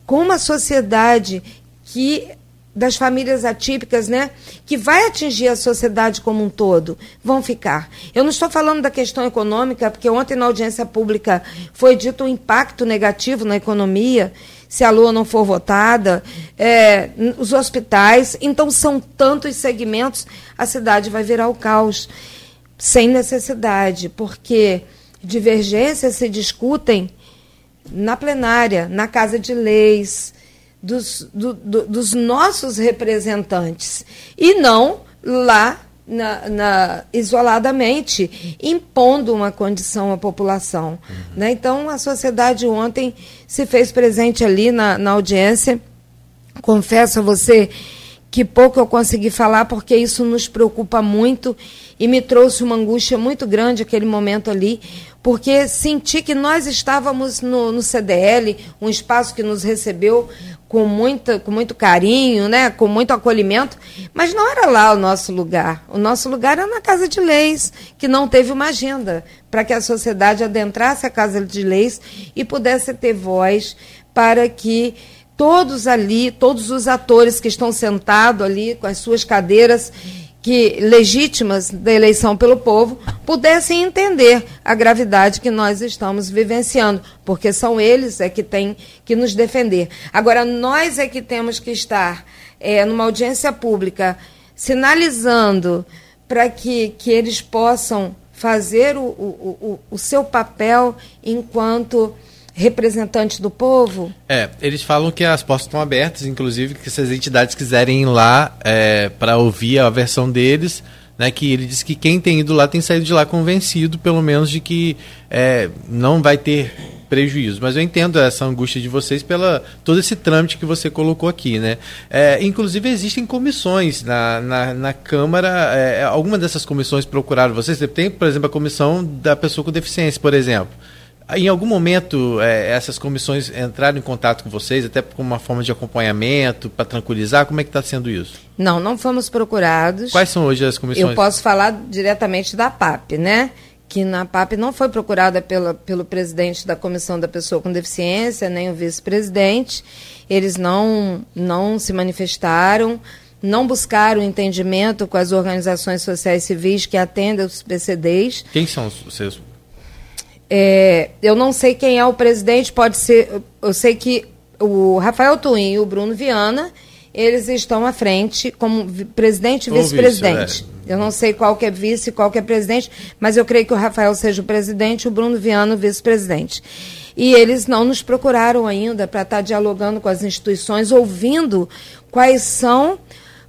com uma sociedade que das famílias atípicas, né, que vai atingir a sociedade como um todo, vão ficar. Eu não estou falando da questão econômica, porque ontem na audiência pública foi dito um impacto negativo na economia, se a lua não for votada, é, os hospitais. Então, são tantos segmentos, a cidade vai virar o caos, sem necessidade, porque divergências se discutem na plenária, na Casa de Leis, dos, do, do, dos nossos representantes, e não lá na, na, isoladamente, impondo uma condição à população. Uhum. Né? Então, a sociedade ontem se fez presente ali na, na audiência. Confesso a você que pouco eu consegui falar, porque isso nos preocupa muito e me trouxe uma angústia muito grande aquele momento ali, porque senti que nós estávamos no, no CDL, um espaço que nos recebeu com, muita, com muito carinho, né, com muito acolhimento, mas não era lá o nosso lugar. O nosso lugar era na Casa de Leis, que não teve uma agenda para que a sociedade adentrasse a Casa de Leis e pudesse ter voz para que todos ali, todos os atores que estão sentados ali com as suas cadeiras que legítimas da eleição pelo povo pudessem entender a gravidade que nós estamos vivenciando, porque são eles é que têm que nos defender. Agora, nós é que temos que estar é, numa audiência pública sinalizando para que, que eles possam fazer o, o, o, o seu papel enquanto representantes do povo? É, eles falam que as portas estão abertas, inclusive que se as entidades quiserem ir lá é, para ouvir a versão deles, né, que ele disse que quem tem ido lá tem saído de lá convencido, pelo menos, de que é, não vai ter prejuízo. Mas eu entendo essa angústia de vocês pela todo esse trâmite que você colocou aqui, né? É, inclusive existem comissões na, na, na Câmara. É, alguma dessas comissões procuraram vocês? Tem, por exemplo, a comissão da pessoa com deficiência, por exemplo. Em algum momento, é, essas comissões entraram em contato com vocês, até com uma forma de acompanhamento, para tranquilizar? Como é que está sendo isso? Não, não fomos procurados. Quais são hoje as comissões? Eu posso falar diretamente da PAP, né? Que na PAP não foi procurada pela, pelo presidente da Comissão da Pessoa com Deficiência, nem o vice-presidente. Eles não, não se manifestaram, não buscaram entendimento com as organizações sociais civis que atendem os PCDs. Quem são os seus é, eu não sei quem é o presidente, pode ser. Eu sei que o Rafael Twin e o Bruno Viana, eles estão à frente como presidente e vice-presidente. Vice, é. Eu não sei qual que é vice e qual que é presidente, mas eu creio que o Rafael seja o presidente e o Bruno Viana o vice-presidente. E eles não nos procuraram ainda para estar dialogando com as instituições, ouvindo quais são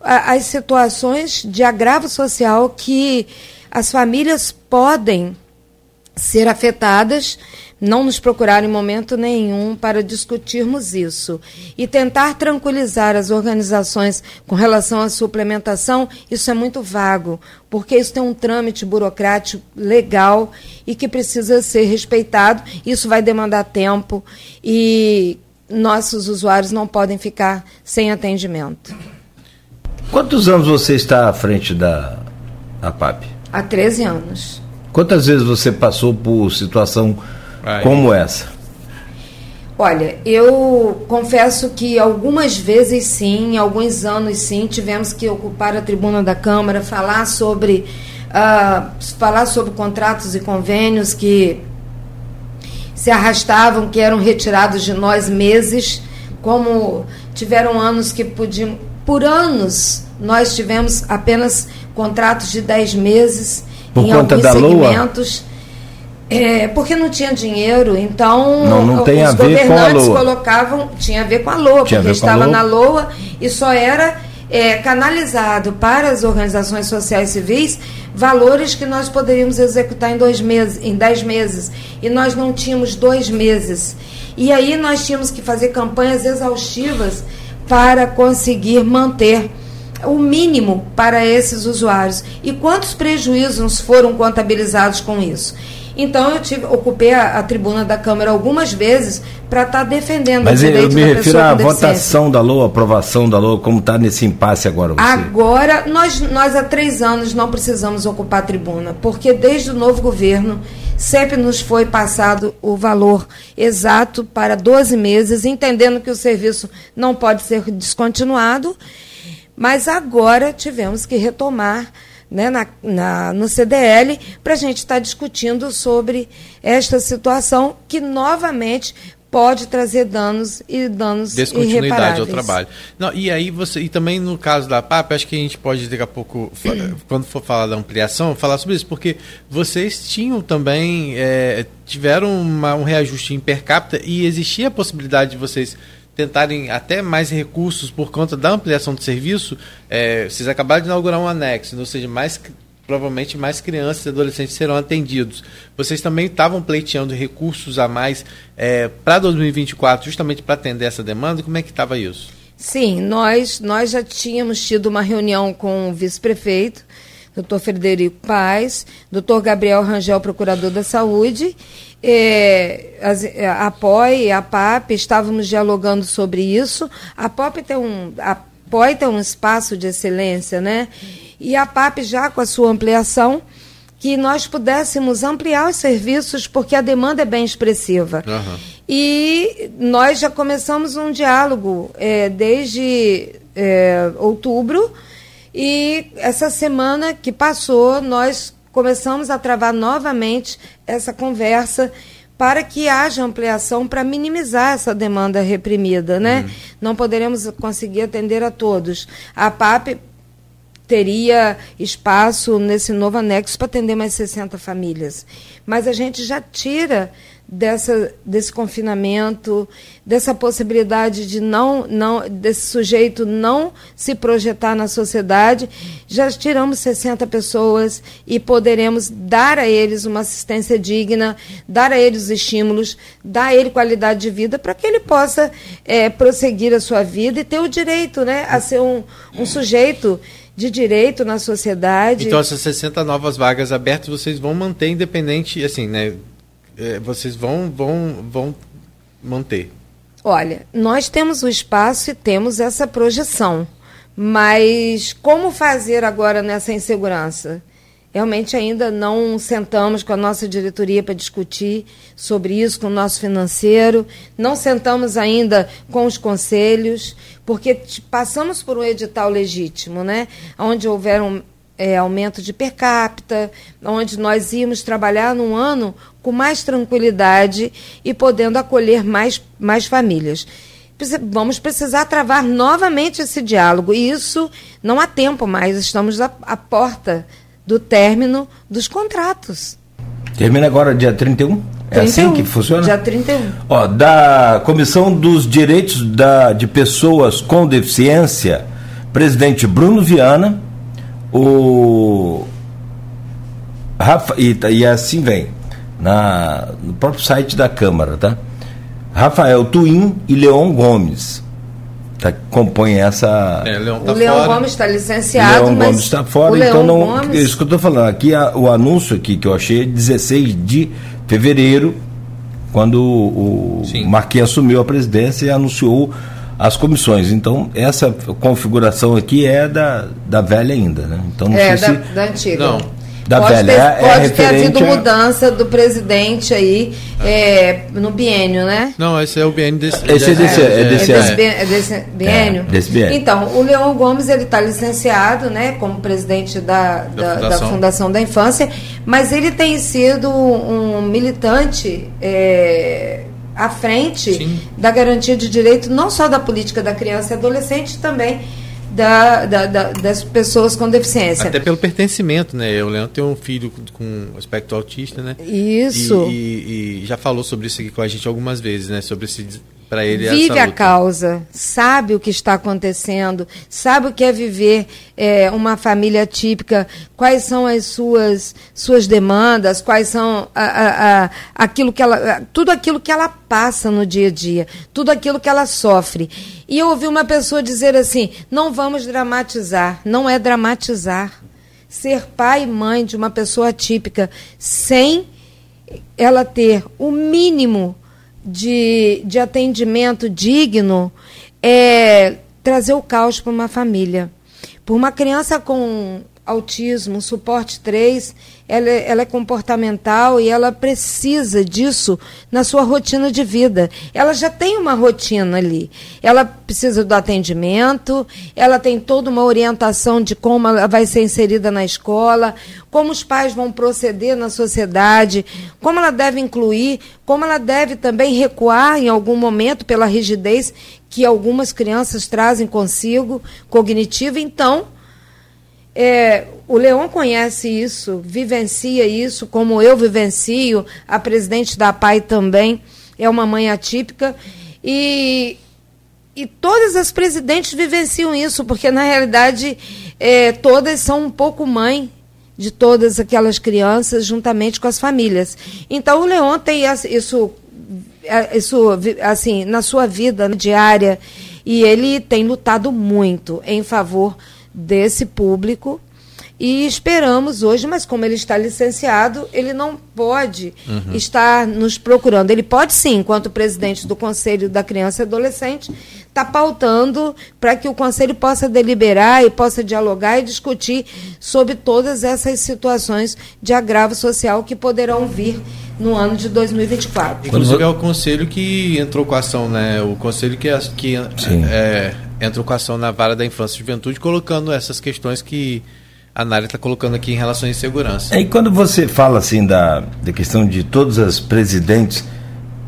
a, as situações de agravo social que as famílias podem ser afetadas, não nos procurar em momento nenhum para discutirmos isso. E tentar tranquilizar as organizações com relação à suplementação, isso é muito vago, porque isso tem um trâmite burocrático legal e que precisa ser respeitado. Isso vai demandar tempo e nossos usuários não podem ficar sem atendimento. Quantos anos você está à frente da, da PAP? Há 13 anos. Quantas vezes você passou por situação Aí. como essa? Olha, eu confesso que algumas vezes sim, alguns anos sim, tivemos que ocupar a tribuna da Câmara, falar sobre, uh, falar sobre contratos e convênios que se arrastavam, que eram retirados de nós meses, como tiveram anos que podiam. Por anos, nós tivemos apenas contratos de 10 meses por em conta da segmentos. É, porque não tinha dinheiro, então não, não tem os a ver com a LOA. colocavam, tinha a ver com a LOA, tinha porque estava na LOA e só era é, canalizado para as organizações sociais civis valores que nós poderíamos executar em dois meses, em dez meses. E nós não tínhamos dois meses. E aí nós tínhamos que fazer campanhas exaustivas para conseguir manter o mínimo para esses usuários. E quantos prejuízos foram contabilizados com isso? Então eu tive, ocupei a, a, tribuna da Câmara algumas vezes para estar tá defendendo Mas eu me refiro à votação da LOA, aprovação da LOA, como está nesse impasse agora? Você? Agora, nós, nós há três anos não precisamos ocupar a tribuna, porque desde o novo governo sempre nos foi passado o valor exato para 12 meses, entendendo que o serviço não pode ser descontinuado Mas agora tivemos que retomar né, na, na, no CDL para a gente estar tá discutindo sobre esta situação que novamente pode trazer danos e danos descontinuidade ao trabalho. Não, e aí você e também no caso da PAP, acho que a gente pode daqui a pouco quando for falar da ampliação, falar sobre isso, porque vocês tinham também é, tiveram uma, um reajuste em per capita e existia a possibilidade de vocês tentarem até mais recursos por conta da ampliação do serviço. É, vocês acabaram de inaugurar um anexo, ou seja, mais provavelmente mais crianças e adolescentes serão atendidos. Vocês também estavam pleiteando recursos a mais é, para 2024, justamente para atender essa demanda. Como é que estava isso? Sim, nós, nós já tínhamos tido uma reunião com o vice-prefeito, doutor Frederico Paz, doutor Gabriel Rangel, procurador da saúde, é, a, a POI e a PAP estávamos dialogando sobre isso. A POP tem um, a POI tem um espaço de excelência, né? e a PAP já com a sua ampliação, que nós pudéssemos ampliar os serviços, porque a demanda é bem expressiva. Uhum. E nós já começamos um diálogo é, desde é, outubro, e essa semana que passou, nós começamos a travar novamente essa conversa para que haja ampliação para minimizar essa demanda reprimida, né? Uhum. Não poderemos conseguir atender a todos. A PAP teria espaço nesse novo anexo para atender mais 60 famílias. Mas a gente já tira dessa, desse confinamento, dessa possibilidade de não, não, desse sujeito não se projetar na sociedade, já tiramos 60 pessoas e poderemos dar a eles uma assistência digna, dar a eles estímulos, dar a ele qualidade de vida para que ele possa é, prosseguir a sua vida e ter o direito né, a ser um, um sujeito de direito na sociedade. Então essas 60 novas vagas abertas vocês vão manter independente, assim, né? É, vocês vão, vão, vão manter. Olha, nós temos o espaço e temos essa projeção. Mas como fazer agora nessa insegurança? Realmente ainda não sentamos com a nossa diretoria para discutir sobre isso, com o nosso financeiro, não sentamos ainda com os conselhos, porque passamos por um edital legítimo, né? onde houver um é, aumento de per capita, onde nós íamos trabalhar num ano com mais tranquilidade e podendo acolher mais, mais famílias vamos precisar travar novamente esse diálogo. E isso não há tempo mais, estamos à, à porta do término dos contratos. Termina agora dia 31? É 31, assim que funciona? Dia 31. Ó, da Comissão dos Direitos da, de Pessoas com Deficiência, presidente Bruno Viana, o Rafa, e, e assim vem, na, no próprio site da Câmara, tá? Rafael Tuim e Leon Gomes tá, compõem essa. É, Leon tá o Leão Gomes está licenciado. Leão Gomes está fora, então não. Gomes... Isso que eu estou falando. Aqui a, o anúncio aqui que eu achei 16 de fevereiro, quando o, o Marquinhos assumiu a presidência e anunciou as comissões. Então, essa configuração aqui é da, da velha ainda, né? Então, não é, sei da, se... da antiga. Não da pode velha. Ter, é, pode é ter havido a... mudança do presidente aí é, no biênio, né? Não, esse é o biênio desse. Esse é desse, é, desse, é desse, é desse biênio. desse biênio. Então, o Leão Gomes ele está licenciado, né, como presidente da, da, da, fundação. da, fundação. da Infância, mas ele tem sido um militante à frente Sim. da garantia de direito não só da política da criança e adolescente também da, da, da, das pessoas com deficiência. Até pelo pertencimento, né? O Leandro tem um filho com, aspecto autista, né? Isso. E, e, e, já falou sobre isso aqui com a gente algumas vezes, né? Sobre esse para ele vive a causa, sabe o que está acontecendo, sabe o que é viver é, uma família típica, quais são as suas suas demandas, quais são a, a, a, aquilo que ela, tudo aquilo que ela passa no dia a dia, tudo aquilo que ela sofre. E eu ouvi uma pessoa dizer assim: não vamos dramatizar, não é dramatizar. Ser pai e mãe de uma pessoa típica sem ela ter o mínimo de, de atendimento digno é trazer o caos para uma família. Por uma criança com, autismo, suporte 3, ela, é, ela, é comportamental e ela precisa disso na sua rotina de vida. Ela já tem uma rotina ali. Ela precisa do atendimento, ela tem toda uma orientação de como ela vai ser inserida na escola, como os pais vão proceder na sociedade, como ela deve incluir, como ela deve também recuar em algum momento pela rigidez que algumas crianças trazem consigo, cognitiva. Então, é, o Leon conhece isso, vivencia isso, como eu vivencio, a presidente da PAI também é uma mãe atípica. E, e todas as presidentes vivenciam isso, porque na realidade é, todas são um pouco mãe de todas aquelas crianças, juntamente com as famílias. Então o Leon tem isso, é, isso assim, na sua vida diária, e ele tem lutado muito em favor desse público e esperamos hoje, mas como ele está licenciado, ele não pode uhum. estar nos procurando. Ele pode sim, enquanto presidente do Conselho da Criança e Adolescente, estar tá pautando para que o Conselho possa deliberar e possa dialogar e discutir sobre todas essas situações de agravo social que poderão vir no ano de 2024. Inclusive é o conselho que entrou com a ação, né? O conselho que, que é, entrou com ação na vara da infância e juventude, colocando essas questões que a Nária está colocando aqui em relação à insegurança. E quando você fala assim da, da questão de todas as presidentes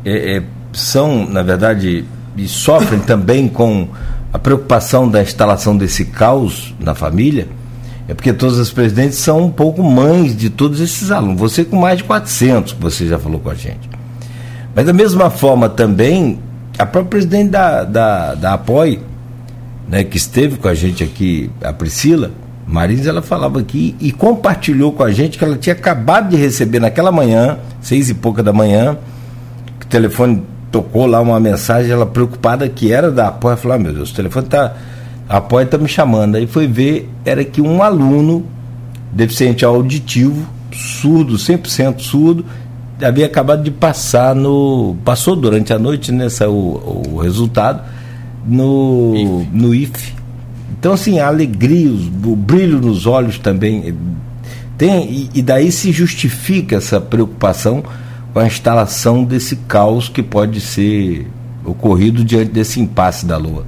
é, é, são, na verdade, e sofrem também com a preocupação da instalação desse caos na família, é porque todas as presidentes são um pouco mães de todos esses alunos. Você com mais de 400, que você já falou com a gente. Mas da mesma forma também, a própria presidente da, da, da APOI, né, que esteve com a gente aqui, a Priscila, Marisa, ela falava aqui e compartilhou com a gente que ela tinha acabado de receber naquela manhã, seis e pouca da manhã, que o telefone tocou lá uma mensagem, ela preocupada que era da Apoia, falou, ah, meu Deus, o telefone tá, a Apoia está me chamando. Aí foi ver, era que um aluno deficiente auditivo, surdo, 100% surdo, havia acabado de passar no, passou durante a noite, né, o, o resultado, no, IF. no IFE então, assim, a alegria, o brilho nos olhos também eh, tem, e, e daí se justifica essa preocupação com a instalação desse caos que pode ser ocorrido diante desse impasse da Lua.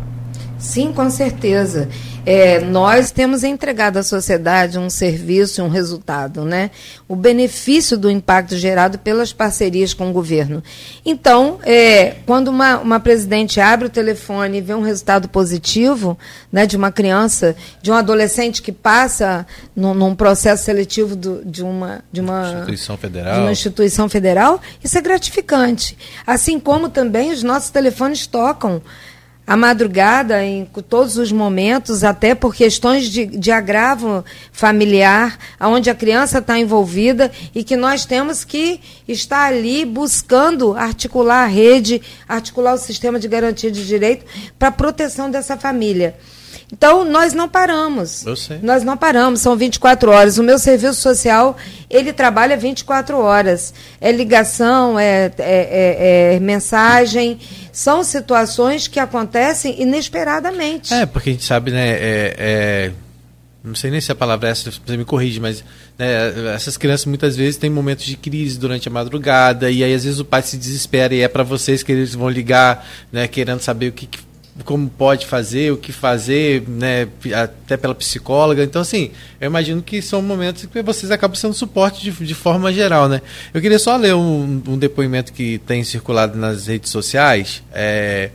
Sim, com certeza é, nós temos entregado à sociedade um serviço um resultado, né? O benefício do impacto gerado pelas parcerias com o governo. Então, é, quando uma, uma presidente abre o telefone e vê um resultado positivo né, de uma criança, de um adolescente que passa num, num processo seletivo do, de, uma, de, uma, instituição federal. de uma instituição federal, isso é gratificante. Assim como também os nossos telefones tocam a madrugada, em todos os momentos, até por questões de, de agravo familiar, onde a criança está envolvida e que nós temos que estar ali buscando articular a rede, articular o sistema de garantia de direito para a proteção dessa família. Então, nós não paramos. Eu sei. Nós não paramos, são 24 horas. O meu serviço social, ele trabalha 24 horas. É ligação, é, é, é, é mensagem. São situações que acontecem inesperadamente. É, porque a gente sabe, né? É, é, não sei nem se a palavra é essa, você me corrige, mas né, essas crianças muitas vezes têm momentos de crise durante a madrugada, e aí às vezes o pai se desespera e é para vocês que eles vão ligar, né, querendo saber o que, que como pode fazer, o que fazer, né, até pela psicóloga. Então, assim, eu imagino que são momentos que vocês acabam sendo suporte de, de forma geral, né? Eu queria só ler um, um depoimento que tem circulado nas redes sociais, é,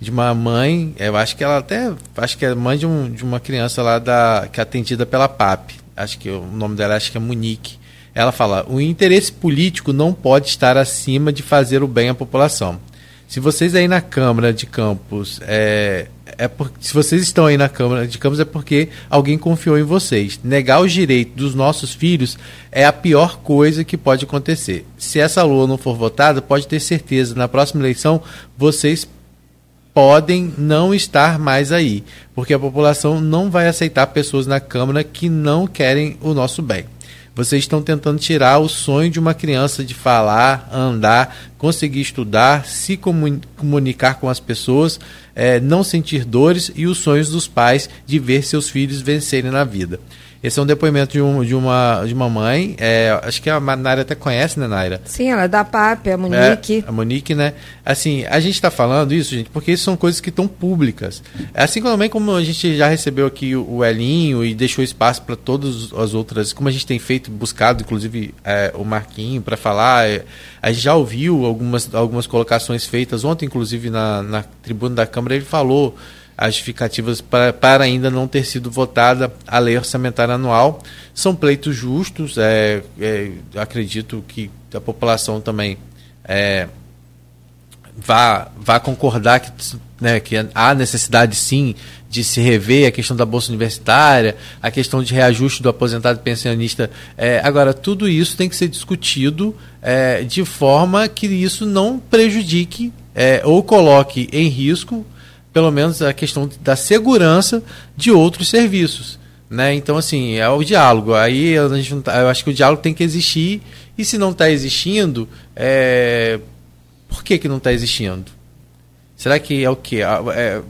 de uma mãe, eu acho que ela até, acho que é mãe de, um, de uma criança lá da, que é atendida pela PAP, acho que o nome dela acho que é Monique. Ela fala: o interesse político não pode estar acima de fazer o bem à população. Se vocês aí na Câmara de Campos, é, é por, se vocês estão aí na Câmara de Campos é porque alguém confiou em vocês. Negar os direitos dos nossos filhos é a pior coisa que pode acontecer. Se essa lua não for votada, pode ter certeza, na próxima eleição vocês podem não estar mais aí, porque a população não vai aceitar pessoas na Câmara que não querem o nosso bem. Vocês estão tentando tirar o sonho de uma criança de falar, andar, conseguir estudar, se comunicar com as pessoas, é, não sentir dores e os sonhos dos pais de ver seus filhos vencerem na vida. Esse é um depoimento de, um, de, uma, de uma mãe, é, acho que a Naira até conhece, né, Naira? Sim, ela é da PAP, a Monique. É, a Monique, né? Assim, a gente está falando isso, gente, porque isso são coisas que estão públicas. Assim também como a gente já recebeu aqui o Elinho e deixou espaço para todas as outras, como a gente tem feito, buscado, inclusive, é, o Marquinho para falar, é, a gente já ouviu algumas, algumas colocações feitas ontem, inclusive, na, na tribuna da Câmara, ele falou as justificativas para, para ainda não ter sido votada a lei orçamentária anual. São pleitos justos, é, é, acredito que a população também é, vá, vá concordar que, né, que há necessidade sim de se rever a questão da bolsa universitária, a questão de reajuste do aposentado pensionista. É, agora, tudo isso tem que ser discutido é, de forma que isso não prejudique é, ou coloque em risco pelo menos a questão da segurança de outros serviços. Né? Então, assim, é o diálogo. Aí a gente tá, eu acho que o diálogo tem que existir, e se não está existindo, é... por que, que não está existindo? Será que é o quê? É...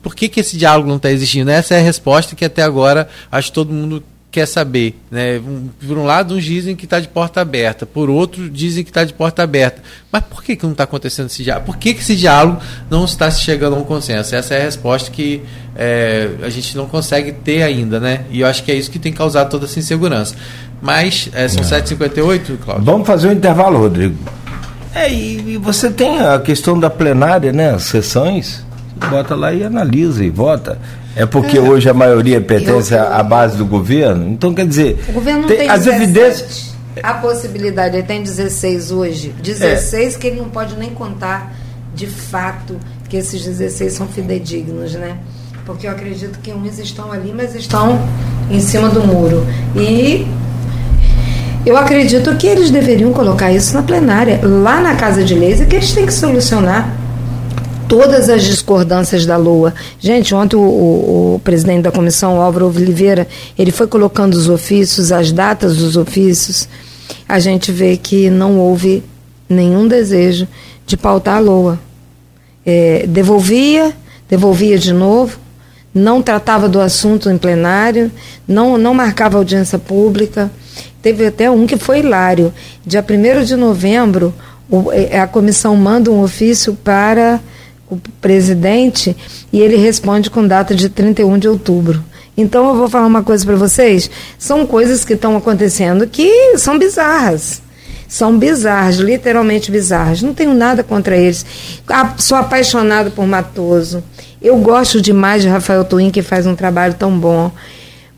Por que, que esse diálogo não está existindo? Essa é a resposta que até agora acho que todo mundo quer saber. Né? Por um lado, uns dizem que está de porta aberta, por outro, dizem que está de porta aberta. Mas por que, que não está acontecendo esse diálogo? Por que, que esse diálogo não está se chegando a um consenso? Essa é a resposta que é, a gente não consegue ter ainda, né? E eu acho que é isso que tem causado toda essa insegurança. Mas é, são 7h58, Cláudio. Vamos fazer um intervalo, Rodrigo. É, e, e você tem a questão da plenária, né? As sessões, bota lá e analisa e vota. É porque é. hoje a maioria pertence eu, à base do governo? Então, quer dizer. O governo não tem, tem as 17. evidências. A possibilidade, ele tem 16 hoje. 16 é. que ele não pode nem contar de fato que esses 16 são fidedignos, né? Porque eu acredito que uns estão ali, mas estão em cima do muro. E eu acredito que eles deveriam colocar isso na plenária, lá na Casa de Leis, é que eles têm que solucionar todas as discordâncias da LOA. Gente, ontem o, o, o, presidente da comissão, Álvaro Oliveira, ele foi colocando os ofícios, as datas dos ofícios. A gente vê que não houve nenhum desejo de pautar a LOA. É, devolvia, devolvia de novo, não tratava do assunto em plenário, não, não marcava audiência pública. Teve até um que foi hilário. Dia 1 de novembro, é, a comissão manda um ofício para o presidente e ele responde com data de 31 de outubro. Então eu vou falar uma coisa para vocês, são coisas que estão acontecendo que são bizarras. São bizarras, literalmente bizarras. Não tenho nada contra eles. Sou apaixonado por Matoso. Eu gosto demais de Rafael Twin, que faz um trabalho tão bom.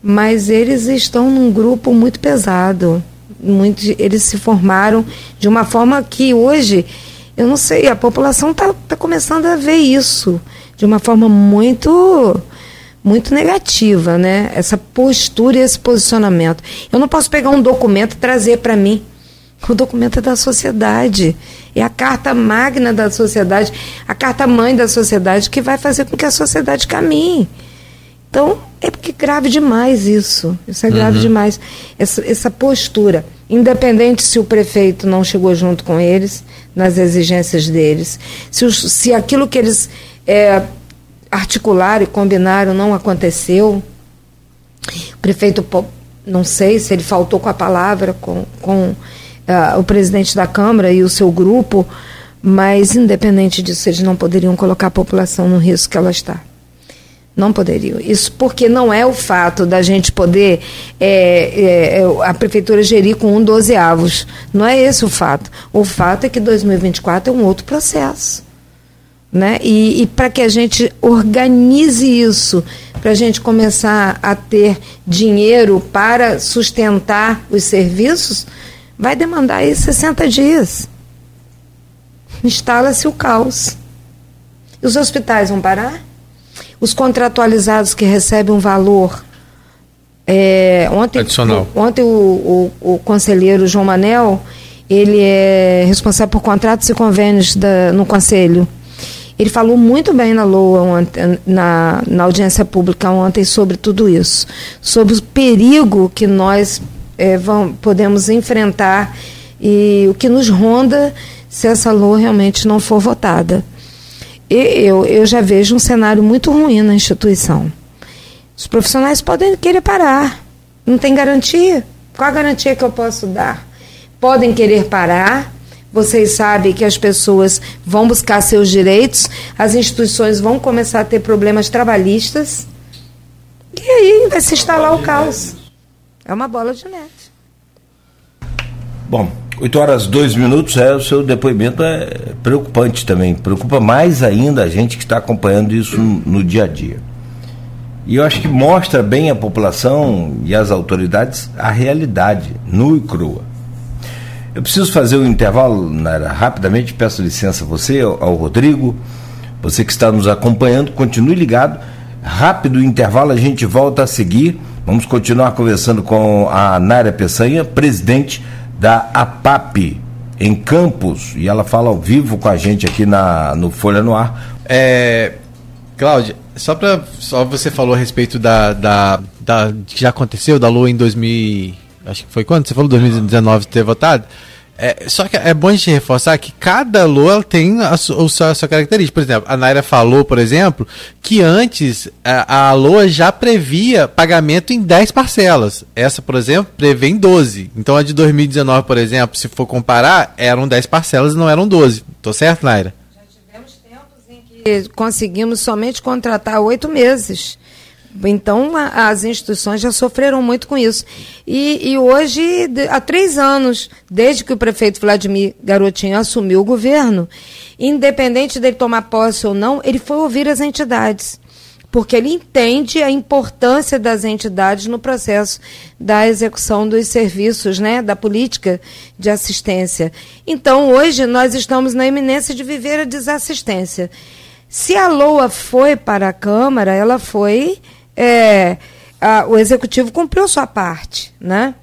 Mas eles estão num grupo muito pesado. Muito, eles se formaram de uma forma que hoje eu não sei, a população está tá começando a ver isso de uma forma muito muito negativa, né? Essa postura e esse posicionamento. Eu não posso pegar um documento e trazer para mim. O documento é da sociedade. É a carta magna da sociedade, a carta mãe da sociedade que vai fazer com que a sociedade caminhe. Então, é porque grave demais isso. Isso é grave uhum. demais. Essa, essa postura. Independente se o prefeito não chegou junto com eles, nas exigências deles. Se, os, se aquilo que eles é, articularam e combinaram não aconteceu, o prefeito, não sei se ele faltou com a palavra com, com uh, o presidente da Câmara e o seu grupo, mas independente disso, eles não poderiam colocar a população no risco que ela está. Não poderiam. Isso porque não é o fato da gente poder é, é, é a prefeitura gerir com um dozeavos. Não é esse o fato. O fato é que 2024 é um outro processo. Né? E, e para que a gente organize isso, para a gente começar a ter dinheiro para sustentar os serviços, vai demandar aí 60 dias. Instala-se o caos. E os hospitais vão parar? Os contratualizados que recebem um valor. É, ontem Adicional. O, ontem o, o, o, conselheiro João Manel, ele é responsável por contratos e convênios da, no conselho. Ele falou muito bem na LOA, ontem, na, na audiência pública ontem, sobre tudo isso. Sobre o perigo que nós é, vamos, podemos enfrentar e o que nos ronda se essa LOA realmente não for votada eu, eu já vejo um cenário muito ruim na instituição. Os profissionais podem querer parar. Não tem garantia. Qual a garantia que eu posso dar? Podem querer parar, vocês sabem que as pessoas vão buscar seus direitos, as instituições vão começar a ter problemas trabalhistas, e aí vai se instalar o caos. É uma bola de neve. Bom, 8 horas 2 minutos, é, o seu depoimento é preocupante também. Preocupa mais ainda a gente que está acompanhando isso no, dia a dia. E eu acho que mostra bem a população e as autoridades a realidade, nua e crua. Eu preciso fazer um intervalo, Nara, rapidamente, peço licença a você, ao Rodrigo, você que está nos acompanhando, continue ligado. Rápido intervalo, a gente volta a seguir. Vamos continuar conversando com a Nária Peçanha, presidente da APAP em Campos, e ela fala ao vivo com a gente aqui na, no Folha no Ar. É, Cláudia, só para só você falou a respeito da, da, da que já aconteceu da Lua em 2000, acho que foi quando você falou 2019 ter votado. É, só que é bom a gente reforçar que cada Lua tem a, sua, a sua característica. Por exemplo, a Naira falou, por exemplo, que antes a, a Lua já previa pagamento em 10 parcelas. Essa, por exemplo, prevê em 12. Então a de 2019, por exemplo, se for comparar, eram 10 parcelas e não eram 12. Tô certo, Naira? conseguimos somente contratar oito meses. Então, a, as instituições já sofreram muito com isso. E, e hoje, de, há três anos, desde que o prefeito Vladimir Garotinho assumiu o governo, independente dele tomar posse ou não, ele foi ouvir as entidades porque ele entende a importância das entidades no processo da execução dos serviços, né, da política de assistência. Então, hoje nós estamos na iminência de viver a desassistência. Se a LOA foi para a Câmara, ela foi. É, a, o Executivo cumpriu sua parte. Né?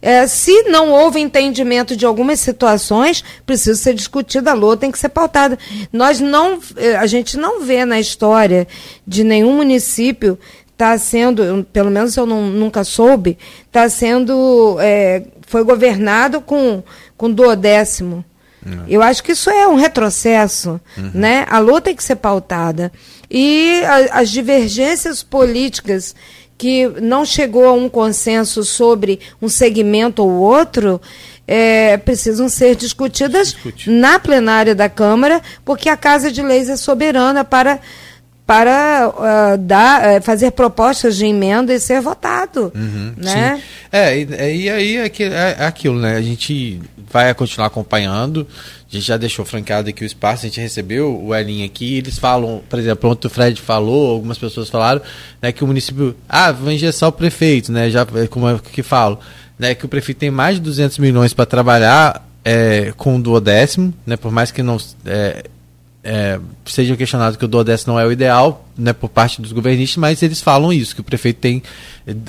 É, se não houve entendimento de algumas situações, precisa ser discutida, a LOA tem que ser pautada. Nós não, é, a gente não vê na história de nenhum município está sendo, pelo menos eu não, nunca soube, está sendo, é, foi governado com, com duodécimo. Uhum. Eu acho que isso é um retrocesso, uhum. né? A luta tem que ser pautada. E a, as divergências políticas que não chegou a um consenso sobre um segmento ou outro, é, precisam ser discutidas na plenária da Câmara, porque a Casa de Leis é soberana para para uh, dar, uh, fazer propostas de emenda e ser votado. Uhum, né? É, e, e aí é, é, é, aquilo, né? A gente vai continuar acompanhando. A gente já deixou franqueado aqui o espaço, a gente recebeu o Elin aqui, eles falam, por exemplo, ontem o Fred falou, algumas pessoas falaram, né, que o município, ah, vai engessar o prefeito, né, já, como é que falo, né, que o prefeito tem mais de 200 milhões para trabalhar é, com o duodécimo, né, por mais que não é, é, seja questionado que o duodécimo não é o ideal, né, por parte dos governistas, mas eles falam isso, que o prefeito tem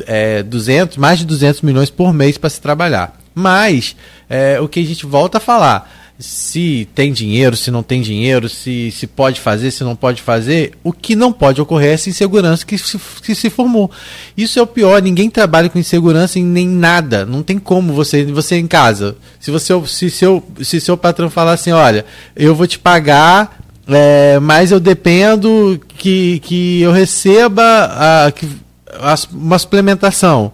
é, 200, mais de 200 milhões por mês para se trabalhar. Mas é, o que a gente volta a falar, se tem dinheiro, se não tem dinheiro, se, se pode fazer, se não pode fazer, o que não pode ocorrer é essa insegurança que se, que se formou. Isso é o pior, ninguém trabalha com insegurança em nem nada. Não tem como você, você em casa. Se você se seu, se seu patrão falar assim, olha, eu vou te pagar, é, mas eu dependo que, que eu receba a, que, a, uma suplementação.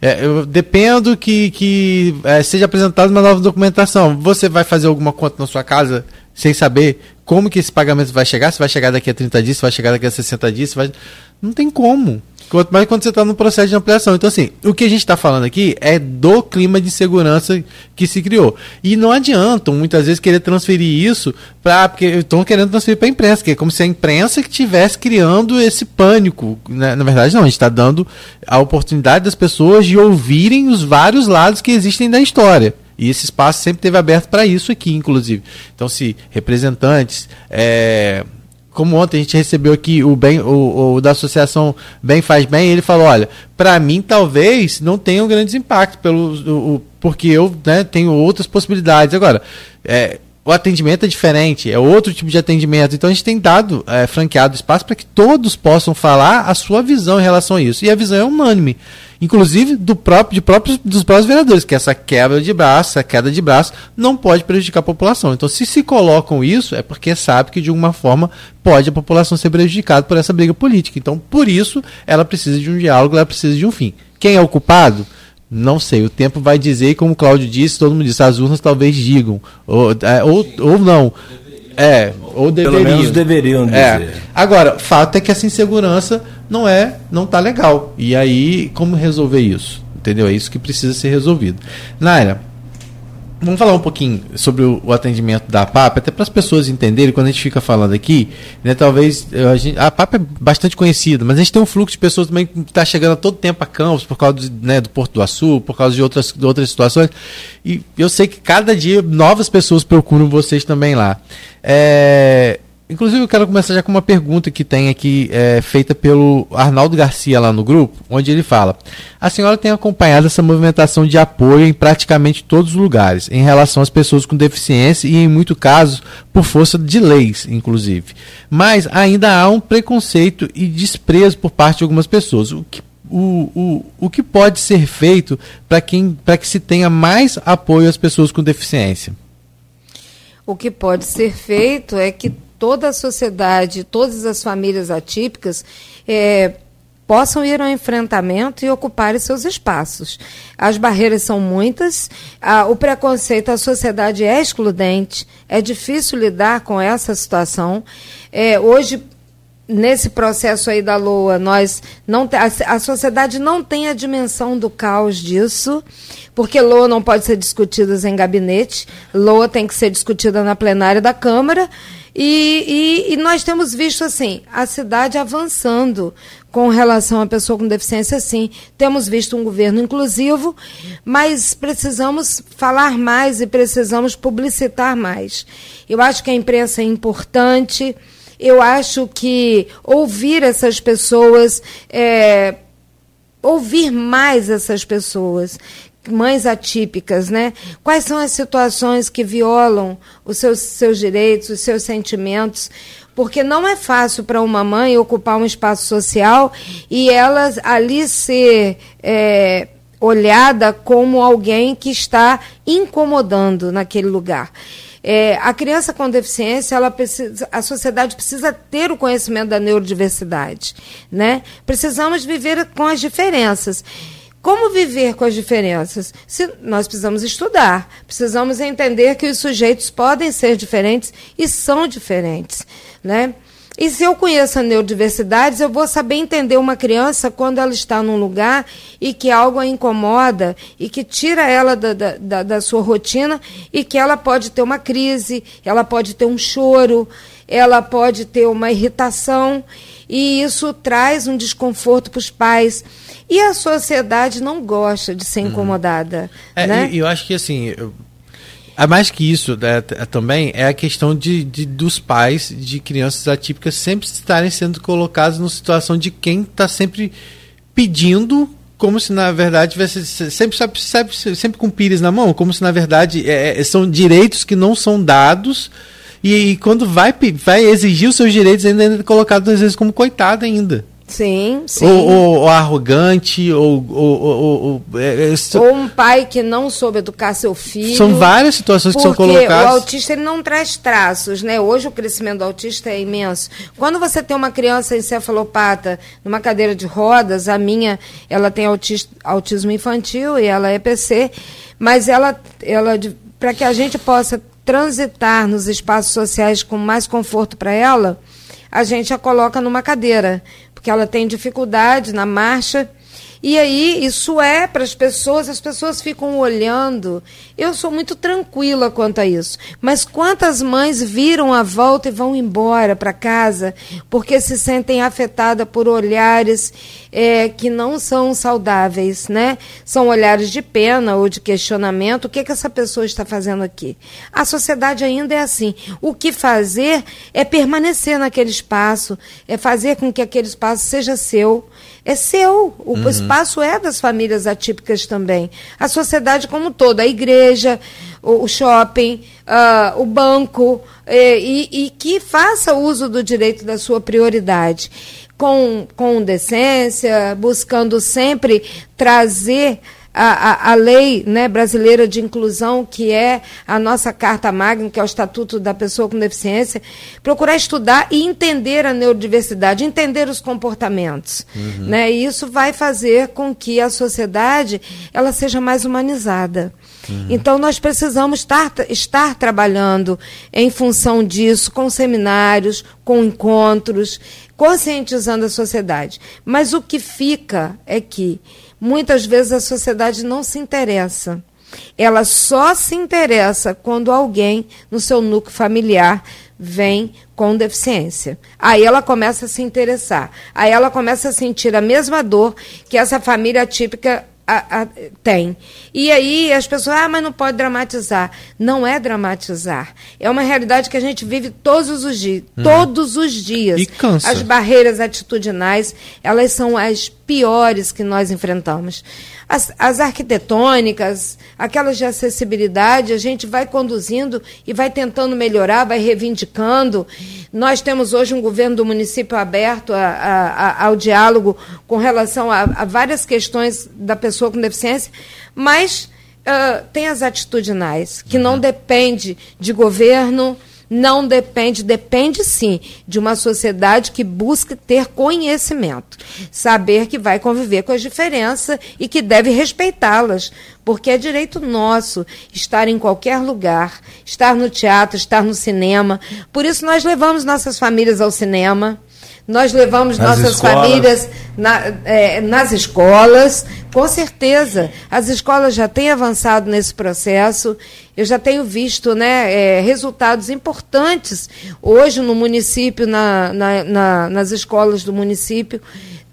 É, eu dependo que, que é, seja apresentada uma nova documentação. Você vai fazer alguma conta na sua casa sem saber como que esse pagamento vai chegar? Se vai chegar daqui a 30 dias, se vai chegar daqui a 60 dias, vai... não tem como. Quanto mais quando você está no processo de ampliação. Então, assim, o que a gente está falando aqui é do clima de segurança que se criou. E não adianta, muitas vezes, querer transferir isso para. Porque estão querendo transferir para a imprensa, que é como se a imprensa que estivesse criando esse pânico. Né? Na verdade, não, a gente está dando a oportunidade das pessoas de ouvirem os vários lados que existem da história. E esse espaço sempre teve aberto para isso aqui, inclusive. Então, se representantes, é, como ontem a gente recebeu aqui o bem o, o da associação Bem Faz Bem, ele falou, olha, para mim talvez não tenham grandes impactos pelo o, porque eu né, tenho outras possibilidades agora. É, o atendimento é diferente, é outro tipo de atendimento. Então a gente tem dado, é, franqueado espaço para que todos possam falar a sua visão em relação a isso. E a visão é unânime. Inclusive do próprio, de próprios, dos próprios vereadores, que essa quebra de braço, essa queda de braço, não pode prejudicar a população. Então, se se colocam isso, é porque sabe que de alguma forma pode a população ser prejudicada por essa briga política. Então, por isso, ela precisa de um diálogo, ela precisa de um fim. Quem é o culpado? Não sei, o tempo vai dizer, e como o Cláudio disse, todo mundo disse, as urnas talvez digam, ou, é, ou, ou não. É, ou deveriam. Pelo menos deveriam é. dizer. É. Agora, fato é que essa insegurança não é, não tá legal. E aí, como resolver isso? Entendeu? É isso que precisa ser resolvido. Naira, Vamos falar um pouquinho sobre o, o atendimento da PAP, até para as pessoas entenderem, quando a gente fica falando aqui, né, talvez a, gente, a PAP é bastante conhecida, mas a gente tem um fluxo de pessoas também que está chegando a todo tempo a Campos, por causa do, né, do Porto do Açul, por causa de outras, de outras situações, e eu sei que cada dia novas pessoas procuram vocês também lá. É, Inclusive, eu quero começar já com uma pergunta que tem aqui, é, feita pelo Arnaldo Garcia lá no grupo, onde ele fala: A senhora tem acompanhado essa movimentação de apoio em praticamente todos os lugares, em relação às pessoas com deficiência e, em muitos casos, por força de leis, inclusive. Mas ainda há um preconceito e desprezo por parte de algumas pessoas. O que o, o, o que pode ser feito para que se tenha mais apoio às pessoas com deficiência? O que pode ser feito é que toda a sociedade, todas as famílias atípicas é, possam ir ao enfrentamento e ocupar seus espaços. As barreiras são muitas, a, o preconceito, a sociedade é excludente, é difícil lidar com essa situação. É, hoje, nesse processo aí da LOA, nós não a, a sociedade não tem a dimensão do caos disso, porque LOA não pode ser discutida em gabinete, LOA tem que ser discutida na plenária da Câmara, e, e, e, nós temos visto assim a cidade avançando com relação à pessoa com deficiência, sim. Temos visto um governo inclusivo, mas precisamos falar mais e precisamos publicitar mais. Eu acho que a imprensa é importante. Eu acho que ouvir essas pessoas, é, ouvir mais essas pessoas, mães atípicas, né? Quais são as situações que violam os seus, seus direitos, os seus sentimentos? Porque não é fácil para uma mãe ocupar um espaço social e ela ali ser é, olhada como alguém que está incomodando naquele lugar. É, a criança com deficiência, ela precisa, a sociedade precisa ter o conhecimento da neurodiversidade, né? Precisamos viver com as diferenças. Como viver com as diferenças? Se nós precisamos estudar, precisamos entender que os sujeitos podem ser diferentes e são diferentes, né? E se eu conheço a neurodiversidade, eu vou saber entender uma criança quando ela está num lugar e que algo a incomoda e que tira ela da, da, da sua rotina e que ela pode ter uma crise, ela pode ter um choro, ela pode ter uma irritação e isso traz um desconforto para os pais. E a sociedade não gosta de ser uhum. incomodada. É, né? E eu acho que assim. Eu... A mais que isso né, também é a questão de, de, dos pais de crianças atípicas sempre estarem sendo colocados numa situação de quem está sempre pedindo como se na verdade tivesse sempre, sempre, sempre com pires na mão, como se na verdade é, é, são direitos que não são dados e, e, quando vai, vai exigir os seus direitos ainda é colocado às vezes como coitado ainda. Sim, sim. Ou, ou, ou arrogante, ou. Ou, é, é, ou, um pai que não soube educar seu filho. São várias situações que são colocadas. Porque o autista ele não traz traços, né? Hoje o crescimento do autista é imenso. Quando você tem uma criança encefalopata numa cadeira de rodas, a minha, ela tem autista, autismo infantil e ela é PC, mas ela, ela para que a gente possa transitar nos espaços sociais com mais conforto para ela, a gente a coloca numa cadeira porque ela tem dificuldade na marcha. E aí, isso é para as pessoas, as pessoas ficam olhando. Eu sou muito tranquila quanto a isso. Mas quantas mães viram a volta e vão embora para casa porque se sentem afetadas por olhares é, que não são saudáveis, né? São olhares de pena ou de questionamento. O que, que essa pessoa está fazendo aqui? A sociedade ainda é assim. O que fazer é permanecer naquele espaço, é fazer com que aquele espaço seja seu. É seu. O uhum. espaço é das famílias atípicas também. A sociedade como toda, a igreja, o, shopping, uh, o banco, e, e que faça uso do direito da sua prioridade. Com, com decência, buscando sempre trazer a, a, a, lei né, brasileira de inclusão, que é a nossa Carta Magna, que é o Estatuto da Pessoa com Deficiência, procurar estudar e entender a neurodiversidade, entender os comportamentos. Uhum. Né, e isso vai fazer com que a sociedade ela seja mais humanizada. Uhum. Então, nós precisamos estar, estar trabalhando em função disso, com seminários, com encontros, conscientizando a sociedade. Mas o que fica é que muitas vezes a sociedade não se interessa. Ela só se interessa quando alguém no seu núcleo familiar vem com deficiência. Aí ela começa a se interessar. Aí ela começa a sentir a mesma dor que essa família típica a, a, tem. E aí as pessoas, ah, mas não pode dramatizar. Não é dramatizar. É uma realidade que a gente vive todos os dias. Uhum. Todos os dias. E cansa. As barreiras atitudinais, elas são as piores que nós enfrentamos. As, as, arquitetônicas, aquelas de acessibilidade, a gente vai conduzindo e vai tentando melhorar, vai reivindicando. Nós temos hoje um governo do município aberto a, a, a, ao diálogo com relação a, várias questões da pessoa com deficiência, mas uh, tem as atitudinais, que não uhum. depende de governo, não depende, depende sim de uma sociedade que busque ter conhecimento, saber que vai conviver com as diferenças e que deve respeitá-las, porque é direito nosso estar em qualquer lugar, estar no teatro, estar no cinema. Por isso nós levamos nossas famílias ao cinema. Nós levamos nas nossas escolas. famílias na, é, nas escolas, com certeza. As escolas já têm avançado nesse processo. Eu já tenho visto né, é, resultados importantes hoje no município, na, na, na, nas escolas do município.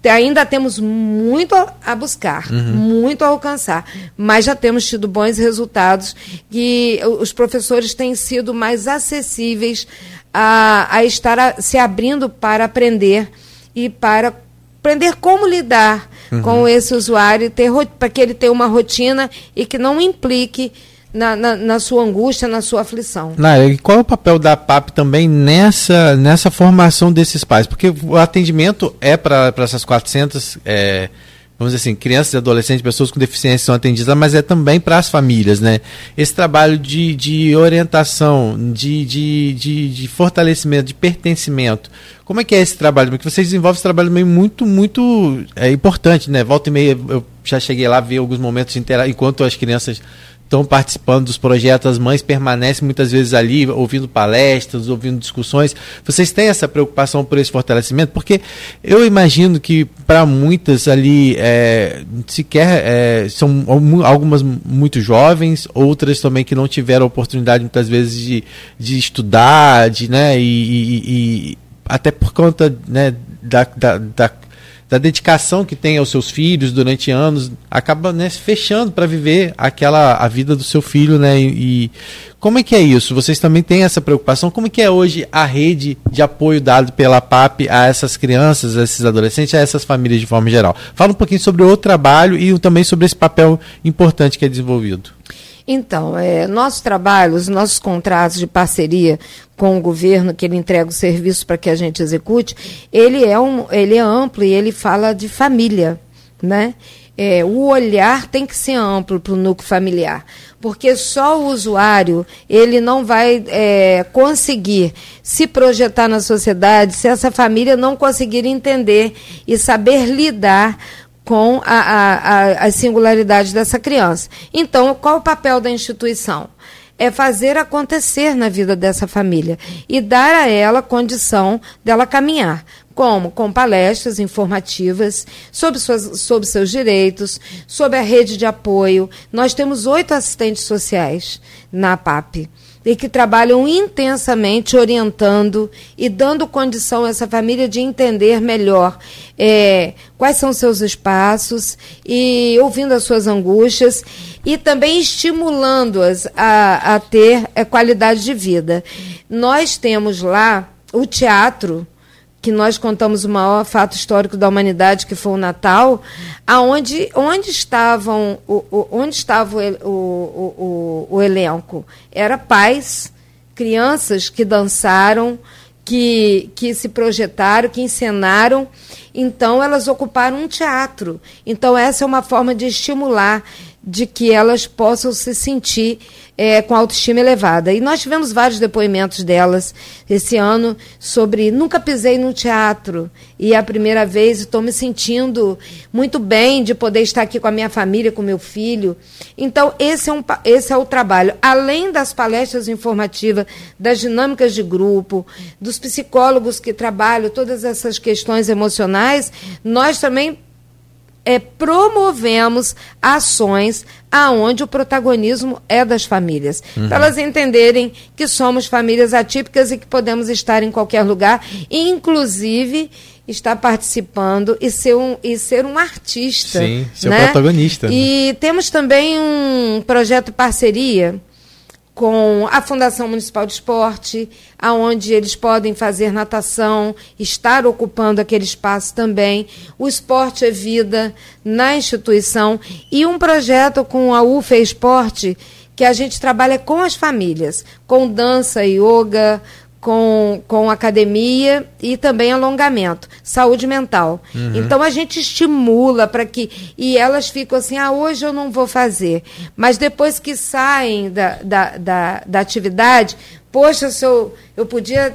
Ainda temos muito a buscar, uhum. muito a alcançar, mas já temos tido bons resultados e os professores têm sido mais acessíveis a, a estar a, se abrindo para aprender e para aprender como lidar uhum. com esse usuário, para que ele tenha uma rotina e que não implique na, na, na, sua angústia, na sua aflição. E qual é o papel da PAP também nessa, nessa formação desses pais? Porque o atendimento é para essas 400 é, vamos dizer assim, crianças adolescentes, pessoas com deficiência são atendidas, mas é também para as famílias, né? Esse trabalho de, de orientação, de, de, de, de, fortalecimento, de pertencimento, como é que é esse trabalho? Porque vocês desenvolvem esse trabalho meio muito, muito é, importante, né? Volta e meia, eu já cheguei lá ver alguns momentos enquanto as crianças estão participando dos projetos, as mães permanecem muitas vezes ali ouvindo palestras, ouvindo discussões. Vocês têm essa preocupação por esse fortalecimento? Porque eu imagino que para muitas ali é, sequer é, são algumas muito jovens, outras também que não tiveram oportunidade muitas vezes de, de estudar, de, né, e, e, e até por conta né, da, da, da da dedicação que tem aos seus filhos durante anos, acaba né, fechando para viver aquela a vida do seu filho, né? E, e, como é que é isso? Vocês também têm essa preocupação? Como é que é hoje a rede de apoio dado pela PAP a essas crianças, a esses adolescentes, a essas famílias de forma geral? Fala um pouquinho sobre o trabalho e também sobre esse papel importante que é desenvolvido. Então, é, nosso trabalho, os nossos contratos de parceria com o governo, que ele entrega o serviço para que a gente execute, ele é, um, ele é amplo e ele fala de família, né? É, o olhar tem que ser amplo para o núcleo familiar, porque só o usuário ele não vai é, conseguir se projetar na sociedade se essa família não conseguir entender e saber lidar com a, a, a, as dessa criança. Então, qual o papel da instituição? É fazer acontecer na vida dessa família e dar a ela condição dela caminhar. Como? Com palestras informativas sobre, suas, sobre seus direitos, sobre a rede de apoio. Nós temos oito assistentes sociais na PAP e que trabalham intensamente orientando e dando condição a essa família de entender melhor é, quais são seus espaços e ouvindo as suas angústias e também estimulando-as a, a ter é, qualidade de vida. Nós temos lá o teatro que nós contamos o maior fato histórico da humanidade, que foi o Natal, aonde onde estavam o, o onde estava o, o, o, elenco? Era pais, crianças que dançaram, que, que se projetaram, que encenaram. Então, elas ocuparam um teatro. Então, essa é uma forma de estimular, de que elas possam se sentir é, com autoestima elevada. E nós tivemos vários depoimentos delas esse ano sobre nunca pisei num teatro e é a primeira vez estou me sentindo muito bem de poder estar aqui com a minha família, com meu filho. Então, esse é, um, esse é o trabalho. Além das palestras informativas, das dinâmicas de grupo, dos psicólogos que trabalham todas essas questões emocionais, nós também é, promovemos ações aonde o protagonismo é das famílias. Uhum. Para elas entenderem que somos famílias atípicas e que podemos estar em qualquer lugar, inclusive estar participando e ser um, e ser um artista. Sim, ser né? protagonista. E né? temos também um projeto parceria com a Fundação Municipal de Esporte, aonde eles podem fazer natação, estar ocupando aquele espaço também. O esporte é vida na instituição e um projeto com a UFE Esporte que a gente trabalha com as famílias, com dança, yoga, com, com academia e também alongamento, saúde mental. Uhum. Então a gente estimula para que. E elas ficam assim, ah, hoje eu não vou fazer. Mas depois que saem da, da, da, da atividade, poxa, se eu, eu podia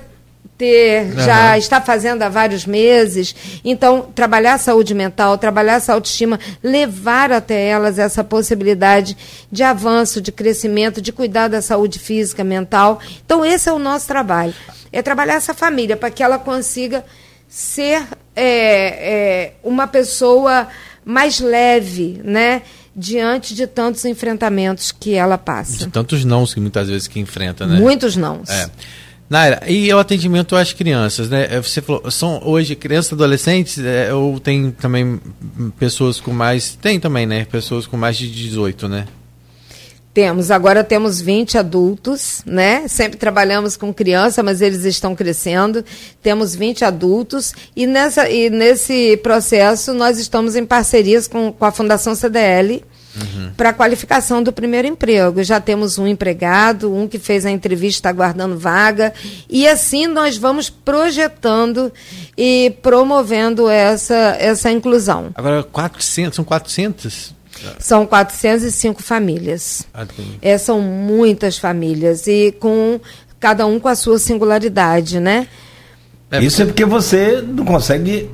ter, uhum. já está fazendo há vários meses. Então, trabalhar a saúde mental, trabalhar essa autoestima, levar até elas essa possibilidade de avanço, de crescimento, de cuidar da saúde física, mental. Então, esse é o nosso trabalho. É trabalhar essa família para que ela consiga ser é, é, uma pessoa mais leve, né? Diante de tantos enfrentamentos que ela passa. De tantos nãos que muitas vezes que enfrenta, né? Muitos nãos. É. Naira, e o atendimento às crianças, né? É, você falou, são hoje crianças adolescentes é, ou tem também pessoas com mais. Tem também, né? Pessoas com mais de 18, né? Temos, agora temos 20 adultos, né? Sempre trabalhamos com criança, mas eles estão crescendo. Temos 20 adultos e, nessa, e nesse processo nós estamos em parcerias com, com a Fundação CDL uhum. para a qualificação do primeiro emprego. Já temos um empregado, um que fez a entrevista, está aguardando vaga, e assim nós vamos projetando e promovendo essa, essa inclusão. Agora, 400, são 400? São 405 famílias. Ah, é, são muitas famílias e com cada um com a sua singularidade, né? É Isso é porque você não consegue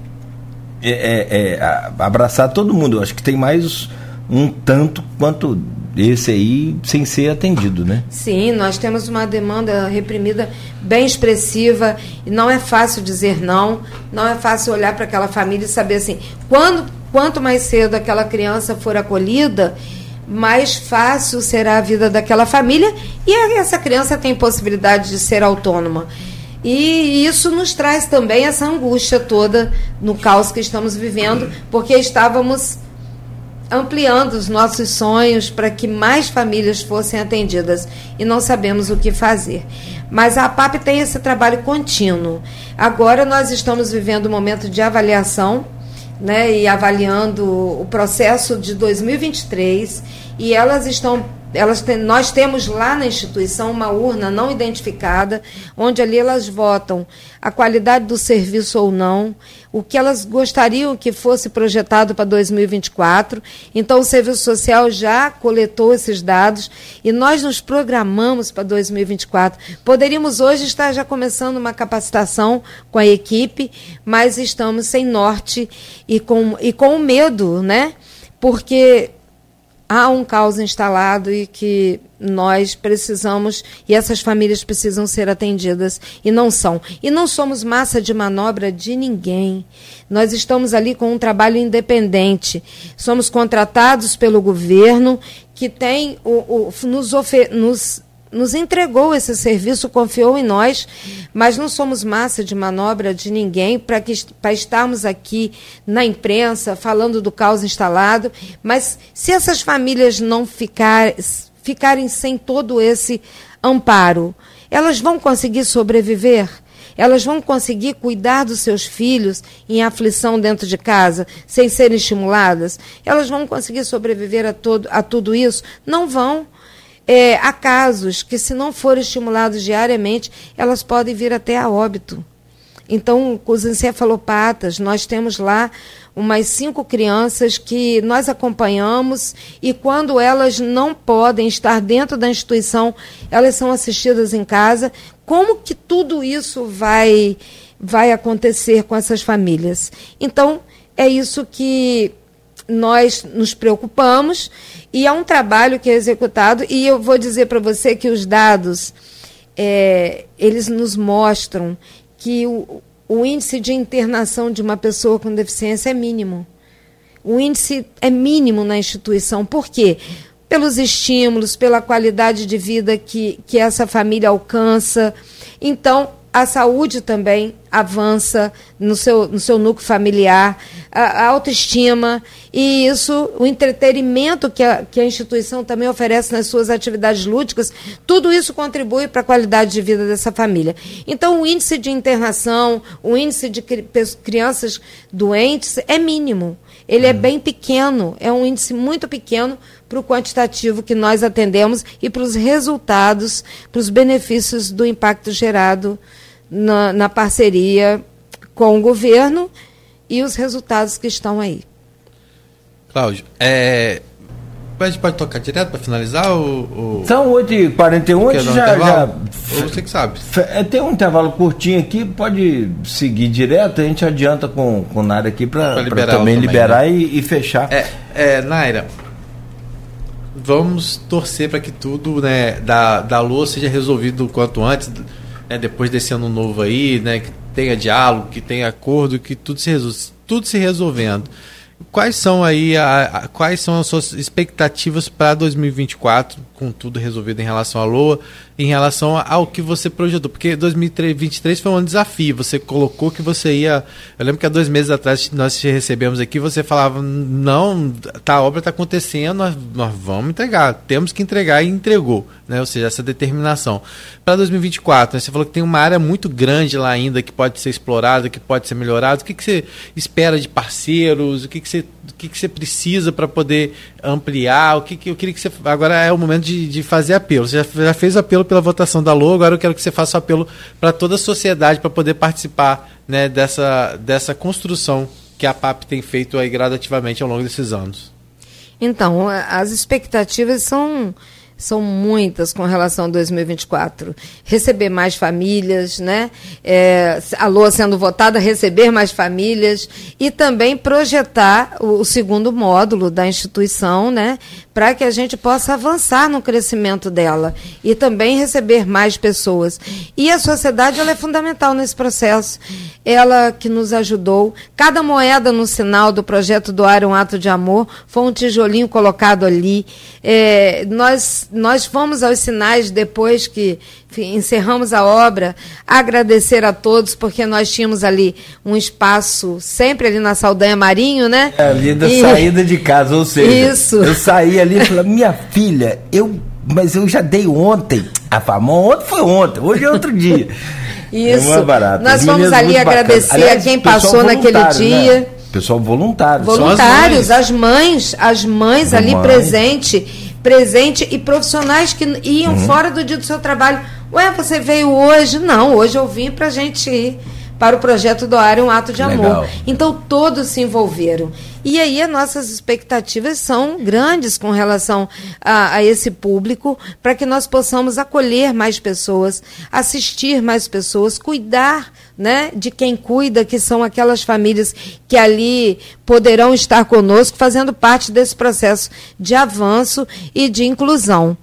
é, é, é abraçar todo mundo. Eu acho que tem mais um tanto quanto esse aí sem ser atendido, né? Sim, nós temos uma demanda reprimida bem expressiva e não é fácil dizer não, não é fácil olhar para aquela família e saber assim, quando, quanto mais cedo aquela criança for acolhida, mais fácil será a vida daquela família e essa criança tem possibilidade de ser autônoma. E isso nos traz também essa angústia toda no caos que estamos vivendo, porque estávamos ampliando os nossos sonhos para que mais famílias fossem atendidas e não sabemos o que fazer. Mas a APAP tem esse trabalho contínuo. Agora nós estamos vivendo um momento de avaliação né, e avaliando o processo de 2023 e elas estão elas nós temos lá na instituição uma urna não identificada, onde ali elas votam a qualidade do serviço ou não, o que elas gostariam que fosse projetado para 2024. Então, o Serviço Social já coletou esses dados e nós nos programamos para 2024. Poderíamos hoje estar já começando uma capacitação com a equipe, mas estamos sem norte e com, e com medo, né? Porque há um caos instalado e que nós precisamos e essas famílias precisam ser atendidas e não são. E não somos massa de manobra de ninguém. Nós estamos ali com um trabalho independente. Somos contratados pelo governo que tem o, o nos, ofer, nos nos entregou esse serviço, confiou em nós, mas não somos massa de manobra de ninguém para estarmos aqui na imprensa falando do caos instalado. Mas se essas famílias não ficar, ficarem sem todo esse amparo, elas vão conseguir sobreviver? Elas vão conseguir cuidar dos seus filhos em aflição dentro de casa, sem serem estimuladas? Elas vão conseguir sobreviver a, todo, a tudo isso? Não vão. É, há casos que, se não forem estimulados diariamente, elas podem vir até a óbito. Então, com os encefalopatas, nós temos lá umas cinco crianças que nós acompanhamos e quando elas não podem estar dentro da instituição, elas são assistidas em casa. Como que tudo isso vai vai acontecer com essas famílias? Então, é isso que nós nos preocupamos e é um trabalho que é executado e eu vou dizer para você que os dados é, eles nos mostram que o, o índice de internação de uma pessoa com deficiência é mínimo. O índice é mínimo na instituição. Por quê? Pelos estímulos, pela qualidade de vida que, que essa família alcança. Então, a saúde também avança no seu, no seu núcleo familiar, a, a, autoestima e isso, o entretenimento que a, que a instituição também oferece nas suas atividades lúdicas, tudo isso contribui para a qualidade de vida dessa família. Então, o índice de internação, o índice de cri, crianças doentes é mínimo. Ele é uhum. bem pequeno, é um índice muito pequeno para o quantitativo que nós atendemos e para os resultados, para os benefícios do impacto gerado na, na parceria com o governo e os resultados que estão aí. Cláudio, é, a gente pode tocar direto para finalizar? Ou, ou... São 8h41, a gente já, já. Você que sabe. É, tem um intervalo curtinho aqui, pode seguir direto, a gente adianta com, com Naira aqui para também, também liberar né? e, e, fechar. É, é, Naira, vamos torcer para que tudo né, da, da Lua seja resolvido o quanto antes né, depois desse ano novo aí, né, que tenha diálogo, que tenha acordo, que tudo se, tudo se resolvendo. Quais são aí a, a, quais são as suas expectativas para 2024, com tudo resolvido em relação à Lua, em relação ao que você projetou? Porque 2023 foi um desafio. Você colocou que você ia. Eu lembro que há dois meses atrás nós te recebemos aqui, você falava: não, tá, a obra está acontecendo, nós, nós vamos entregar, temos que entregar e entregou, né? Ou seja, essa determinação. Para 2024, né, você falou que tem uma área muito grande lá ainda que pode ser explorada, que pode ser melhorada. O que, que você espera de parceiros? O que, que você o que, que você precisa para poder ampliar? O que, que eu queria que você. Agora é o momento de, de fazer apelo. Você já, já fez apelo pela votação da LOA, agora eu quero que você faça apelo para toda a sociedade para poder participar né, dessa, dessa construção que a PAP tem feito aí gradativamente ao longo desses anos. Então, as expectativas são são muitas com relação a 2024. Receber mais famílias, né? É, a LOA sendo votada, receber mais famílias e também projetar o, o segundo módulo da instituição, né? Para que a gente possa avançar no crescimento dela e também receber mais pessoas. E a sociedade ela é fundamental nesse processo. Ela que nos ajudou. Cada moeda no sinal do projeto Doar um Ato de Amor foi um tijolinho colocado ali. É, nós nós fomos aos sinais depois que encerramos a obra, agradecer a todos, porque nós tínhamos ali um espaço, sempre ali na Saldanha Marinho, né? É, ali da e... saída de casa, ou seja, Isso. eu saí ali e falei, minha filha, eu, mas eu já dei ontem, a famosa, ontem foi ontem, hoje é outro dia. Isso. É barato. Nós vamos ali agradecer Aliás, a quem passou naquele né? dia. Né? Pessoal voluntário. Voluntários, as mães, as mães ali mãe. presente presente e profissionais que iam uhum. fora do dia do seu trabalho. Ué, você veio hoje? Não, hoje eu vim para a gente ir para o projeto Doar um Ato de Amor. Legal. Então todos se envolveram. E aí as nossas expectativas são grandes com relação a, a esse público, para que nós possamos acolher mais pessoas, assistir mais pessoas, cuidar né, de quem cuida, que são aquelas famílias que ali poderão estar conosco, fazendo parte desse processo de avanço e de inclusão.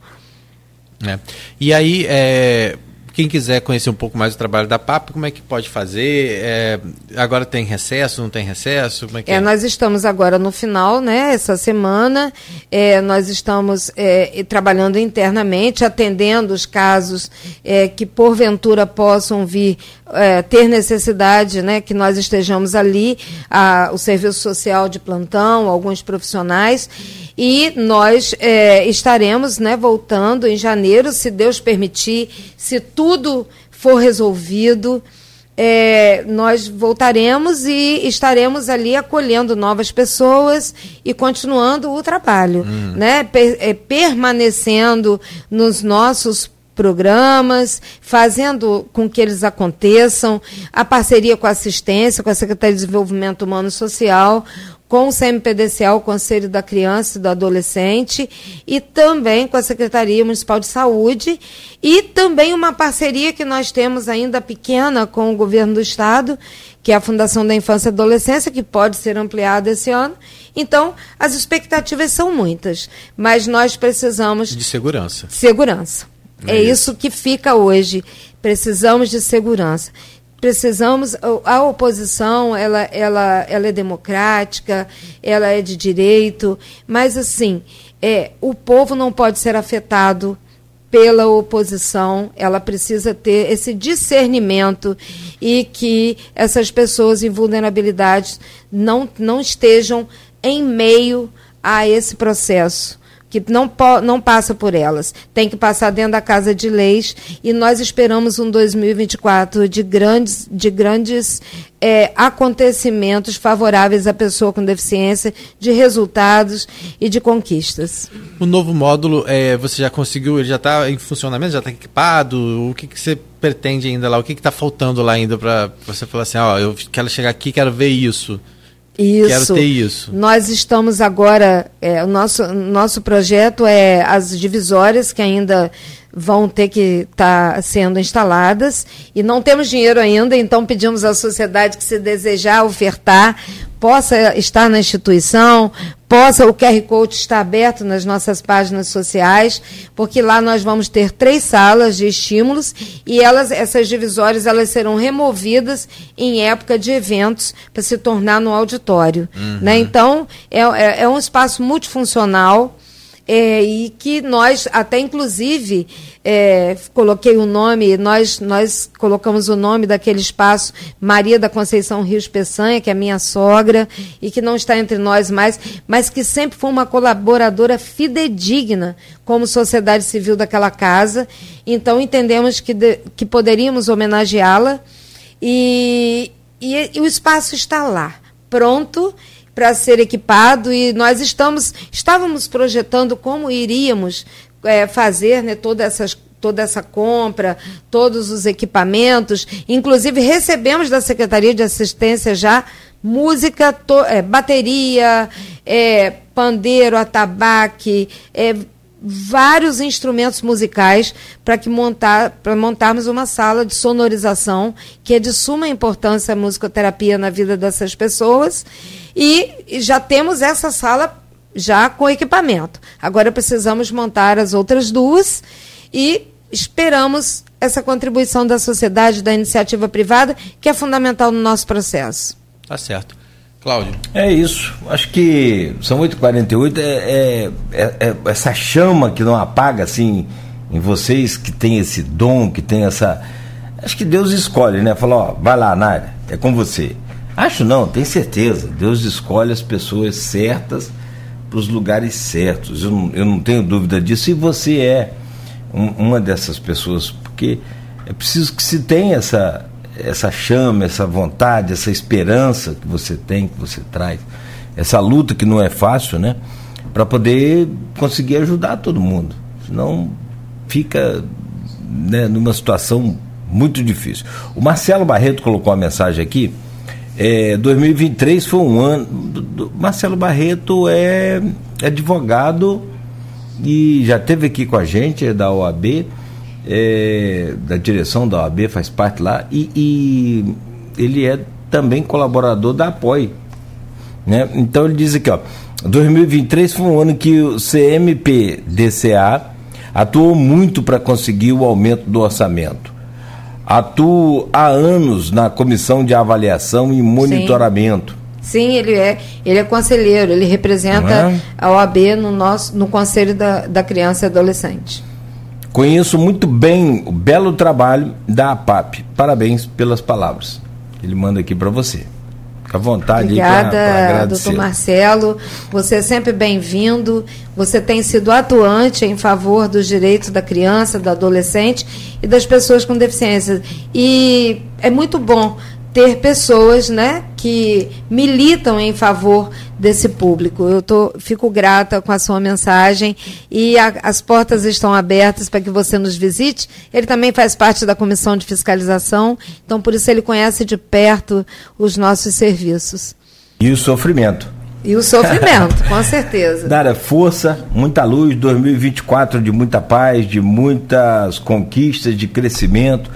É. E aí, é, quem quiser conhecer um pouco mais do trabalho da PAP, como é que pode fazer? É, agora tem recesso, não tem recesso? Como é que é, é? Nós estamos agora no final, né? Essa semana, é, nós estamos é, trabalhando internamente, atendendo os casos é, que porventura possam vir é, ter necessidade, né? Que nós estejamos ali, a, o serviço social de plantão, alguns profissionais e nós é, estaremos né, voltando em janeiro, se Deus permitir, se tudo for resolvido. é, nós voltaremos e estaremos ali acolhendo novas pessoas e continuando o trabalho, hum. né? Per, é, permanecendo nos nossos programas, fazendo com que eles aconteçam, a parceria com a assistência, com a Secretaria de Desenvolvimento Humano e Social, com o CMPDCA, o Conselho da Criança e do Adolescente, e também com a Secretaria Municipal de Saúde, e também uma parceria que nós temos ainda pequena com o governo do Estado, que é a Fundação da Infância e Adolescência, que pode ser ampliada esse ano. Então, as expectativas são muitas, mas nós precisamos. De segurança. Segurança. É, é isso que fica hoje. Precisamos de segurança precisamos a oposição ela, ela, ela é democrática ela é de direito mas assim é o povo não pode ser afetado pela oposição ela precisa ter esse discernimento e que essas pessoas em vulnerabilidade não não estejam em meio a esse processo que não, não passa por elas. Tem que passar dentro da Casa de Leis e nós esperamos um 2024 de grandes, de grandes é, acontecimentos favoráveis à pessoa com deficiência, de resultados e de conquistas. O novo módulo, é, você já conseguiu, ele já está em funcionamento, já está equipado? O que, que você pretende ainda lá? O que está faltando lá ainda para você falar assim, ó, eu quero chegar aqui, quero ver isso? Isso. Quero ter isso. Nós estamos agora, é, o nosso, nosso projeto é as divisórias que ainda vão ter que estar tá sendo instaladas e não temos dinheiro ainda, então pedimos à sociedade que se desejar ofertar possa estar na instituição, possa o QR Code estar aberto nas nossas páginas sociais, porque lá nós vamos ter três salas de estímulos e elas, essas divisórias, elas serão removidas em época de eventos para se tornar no auditório. Uhum. Né? Então, é, é, é um espaço multifuncional é, e que nós, até inclusive, é, coloquei o nome, nós, nós colocamos o nome daquele espaço, Maria da Conceição Rios Peçanha, que é minha sogra, e que não está entre nós mais, mas que sempre foi uma colaboradora fidedigna como sociedade civil daquela casa. Então entendemos que, de, que poderíamos homenageá-la e, e, e o espaço está lá, pronto para ser equipado e nós estamos estávamos projetando como iríamos é, fazer né, toda, essas, toda essa compra, todos os equipamentos. Inclusive, recebemos da Secretaria de Assistência já música, to, é, bateria, é, pandeiro, atabaque, é, vários instrumentos musicais para que montar para montarmos uma sala de sonorização que é de suma importância a musicoterapia na vida dessas pessoas e já temos essa sala já com equipamento. Agora precisamos montar as outras duas e esperamos essa contribuição da sociedade, da iniciativa privada, que é fundamental no nosso processo. Tá certo. Cláudio. É isso. Acho que são 8h48. É, é, é, é, essa chama que não apaga, assim, em vocês que tem esse dom, que tem essa. Acho que Deus escolhe, né? Falou, ó, vai lá, Nádia, é com você. Acho não, tenho certeza. Deus escolhe as pessoas certas para os lugares certos. Eu não, eu não tenho dúvida disso. E você é um, uma dessas pessoas, porque é preciso que se tenha essa, essa chama, essa vontade, essa esperança que você tem, que você traz, essa luta que não é fácil, né? Para poder conseguir ajudar todo mundo. Senão fica né, numa situação muito difícil. O Marcelo Barreto colocou uma mensagem aqui é, 2023 foi um ano. Marcelo Barreto é, advogado e já teve aqui com a gente, é da OAB, é, da direção da OAB, faz parte lá, e, e ele é também colaborador da APOI. Né? Então ele diz aqui, ó, 2023 foi um ano que o CMP-DCA atuou muito para conseguir o aumento do orçamento. Atuo há anos na comissão de avaliação e monitoramento. Sim, Sim ele é, ele é conselheiro, ele representa é? a OAB no, nosso, no Conselho da, da Criança e Adolescente. Conheço muito bem o belo trabalho da APAP. Parabéns pelas palavras. Ele manda aqui para você. Fica à vontade Obrigada, doutor Marcelo. Você é sempre bem-vindo. Você tem sido atuante em favor dos direitos da criança, do adolescente e das pessoas com deficiência. E é muito bom ter pessoas né, que militam em favor desse público. Eu tô, fico grata com a sua mensagem e a, as portas estão abertas para que você nos visite. Ele também faz parte da comissão de fiscalização, então por isso ele conhece de perto os nossos serviços. E o sofrimento. E o sofrimento, com certeza. Dara, força, muita luz, 2024 de muita paz, de muitas conquistas, de crescimento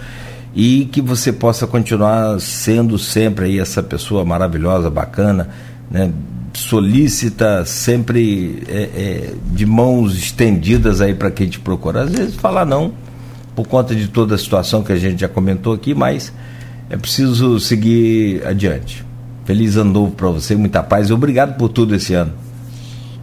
e que você possa continuar sendo sempre aí essa pessoa maravilhosa, bacana, né? solícita, sempre é, é, de mãos estendidas aí para quem te procura. Às vezes falar não, por conta de toda a situação que a gente já comentou aqui, mas é preciso seguir adiante. Feliz ano novo para você, muita paz e obrigado por tudo esse ano.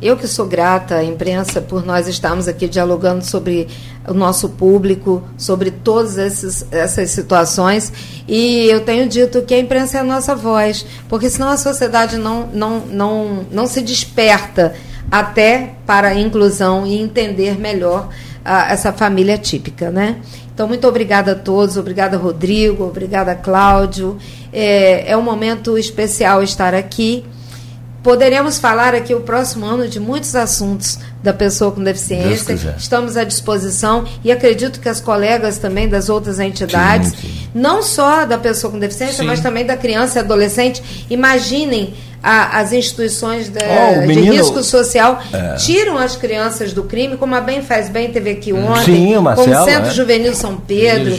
Eu que sou grata à imprensa por nós estarmos aqui dialogando sobre o nosso público, sobre todas esses, essas situações. E eu tenho dito que a imprensa é a nossa voz, porque senão a sociedade não, não, não, não se desperta até para a inclusão e entender melhor a, essa família típica, né? Então, muito obrigada a todos, obrigada Rodrigo, obrigada Cláudio. É, é um momento especial estar aqui. Poderemos falar aqui o próximo ano de muitos assuntos da pessoa com deficiência. Estamos à disposição e acredito que as colegas também das outras entidades, sim, sim. não só da pessoa com deficiência, sim. mas também da criança e adolescente, imaginem a, as instituições de, oh, menino, de risco social é. tiram as crianças do crime, como a Bem Faz Bem teve aqui ontem, Sim, o Marcelo, como o Centro é. Juvenil São Pedro,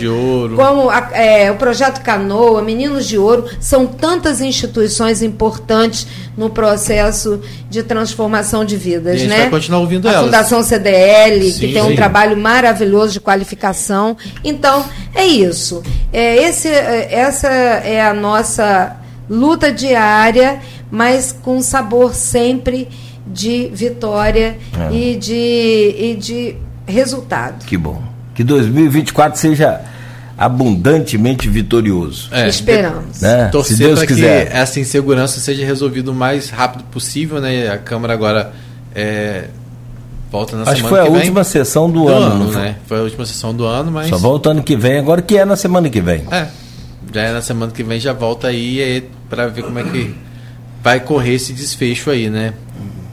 como a, é, o Projeto Canoa, Meninos de Ouro, são tantas instituições importantes no processo de transformação de vidas. E a né? vai continuar ouvindo a elas. Fundação CDL, sim, que tem sim. um trabalho maravilhoso de qualificação. Então, é isso. É, esse, é, essa é a nossa luta diária mas com sabor sempre de vitória é. e, de, e de resultado. Que bom. Que 2024 seja abundantemente vitorioso. É, Esperamos. Né? Torcer Se Deus para quiser. que essa insegurança seja resolvida o mais rápido possível, né? A Câmara agora é, volta na Acho semana que foi a última vem. sessão do, do ano, ano né? Foi a última sessão do ano, mas só volta ano que vem, agora que é na semana que vem. É. Já é na semana que vem já volta aí para ver como é que vai correr esse desfecho aí, né?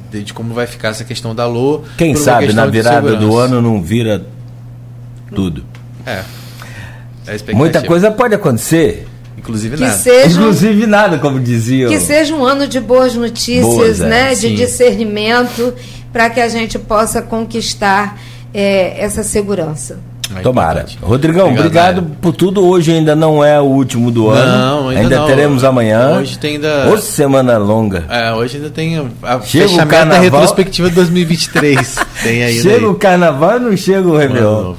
De, de como vai ficar essa questão da LOA. Quem sabe na virada do ano não vira tudo. É. é Muita coisa pode acontecer. Inclusive que nada. Seja, Inclusive nada, como diziam. Que seja um ano de boas notícias, boas, é, né? De discernimento, para que a gente possa conquistar é, essa segurança. É Tomara. Rodrigão, obrigado, obrigado por tudo. Hoje ainda não é o último do não, ano. Ainda, ainda não. teremos amanhã. Hoje tem ainda. Hoje semana longa. É, hoje ainda tem a chega fechamento o carnaval... da retrospectiva de 2023. tem aí. Chega o carnaval não chega o Réveillon.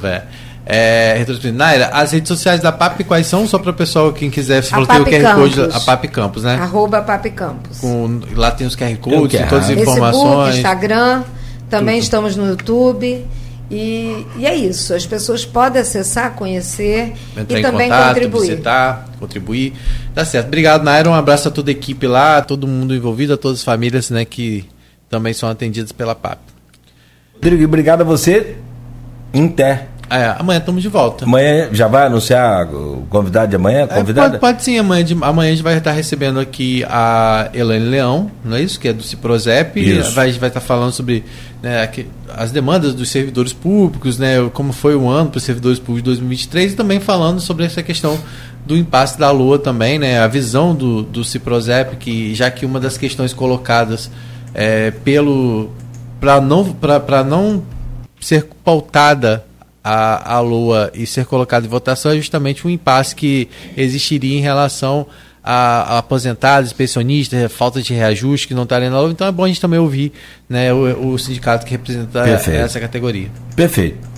É, retrospectiva. Naira, as redes sociais da PAP quais são? Só para o pessoal, quem quiser, se falou tem o QR Campos. Code, a PAP Campos, né? Arroba PAP Campos. Com, lá tem os QR Codes, tem todas as informações. Facebook, Instagram, também Tudo. estamos no YouTube. E, e, é isso, as pessoas podem acessar, conhecer Entrar e também contato, contribuir. Visitar, contribuir. Tá certo. Obrigado, Naira. Um abraço a toda a equipe lá, todo mundo envolvido, a todas as famílias né, que também são atendidas pela PAP. Rodrigo, obrigado a você. Inter. É, amanhã estamos de volta. Amanhã já vai anunciar o convidado de amanhã? Convidada? É, pode, pode, sim, amanhã, de, amanhã a gente vai estar recebendo aqui a Elaine Leão, não é isso? Que é do Ciprozep. Isso. Vai, vai estar falando sobre né, as demandas dos servidores públicos, né, como foi o ano para os servidores públicos de 2023 e também falando sobre essa questão do impasse da Lua também, né, a visão do, do Ciprozep, que já que uma das questões colocadas é, pelo para não, não ser pautada a, a Lua e ser colocado em votação é justamente um impasse que existiria em relação a, a aposentados, pensionistas, falta de reajuste que não está lendo a Lua. Então é bom a gente também ouvir né, o, o sindicato que representa Perfeito. essa categoria. Perfeito.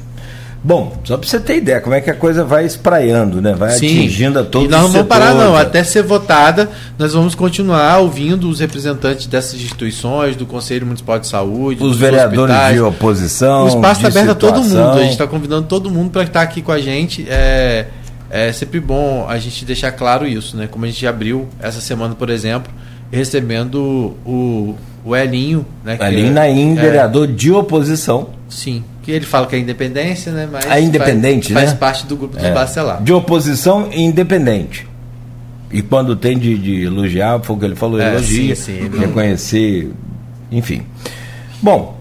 Bom, só para você ter ideia como é que a coisa vai espraiando, né? Vai Sim. atingindo a todos E nós não vamos parar não, até ser votada, nós vamos continuar ouvindo os representantes dessas instituições, do Conselho Municipal de Saúde, os vereadores hospitais. de oposição. O espaço está aberto a todo mundo, a gente está convidando todo mundo para estar aqui com a gente. É, é sempre bom a gente deixar claro isso, né? Como a gente abriu essa semana, por exemplo, recebendo o, o Elinho, né? Elinho Naim, é, vereador de oposição. Sim, que ele fala que é independência, né? Mas é independente, faz, né? Faz parte do grupo dos é, Bacelar. De oposição independente. E quando tem de, de elogiar, foi o que ele falou, é, elogia, sim, sim, reconhecer, enfim. Bom,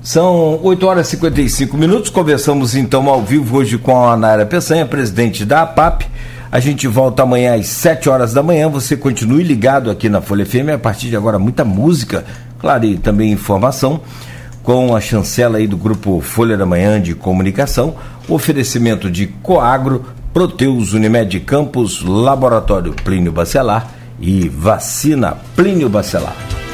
são 8 horas e 55 minutos. Conversamos então ao vivo hoje com a Naira Peçanha, presidente da APAP. A gente volta amanhã às 7 horas da manhã. Você continue ligado aqui na Folha FM. A partir de agora, muita música, claro, e também informação com a chancela aí do grupo Folha da Manhã de Comunicação. Oferecimento de Coagro, Proteus Unimed Campos, Laboratório Plínio Bacelar e Vacina Plínio Bacelar.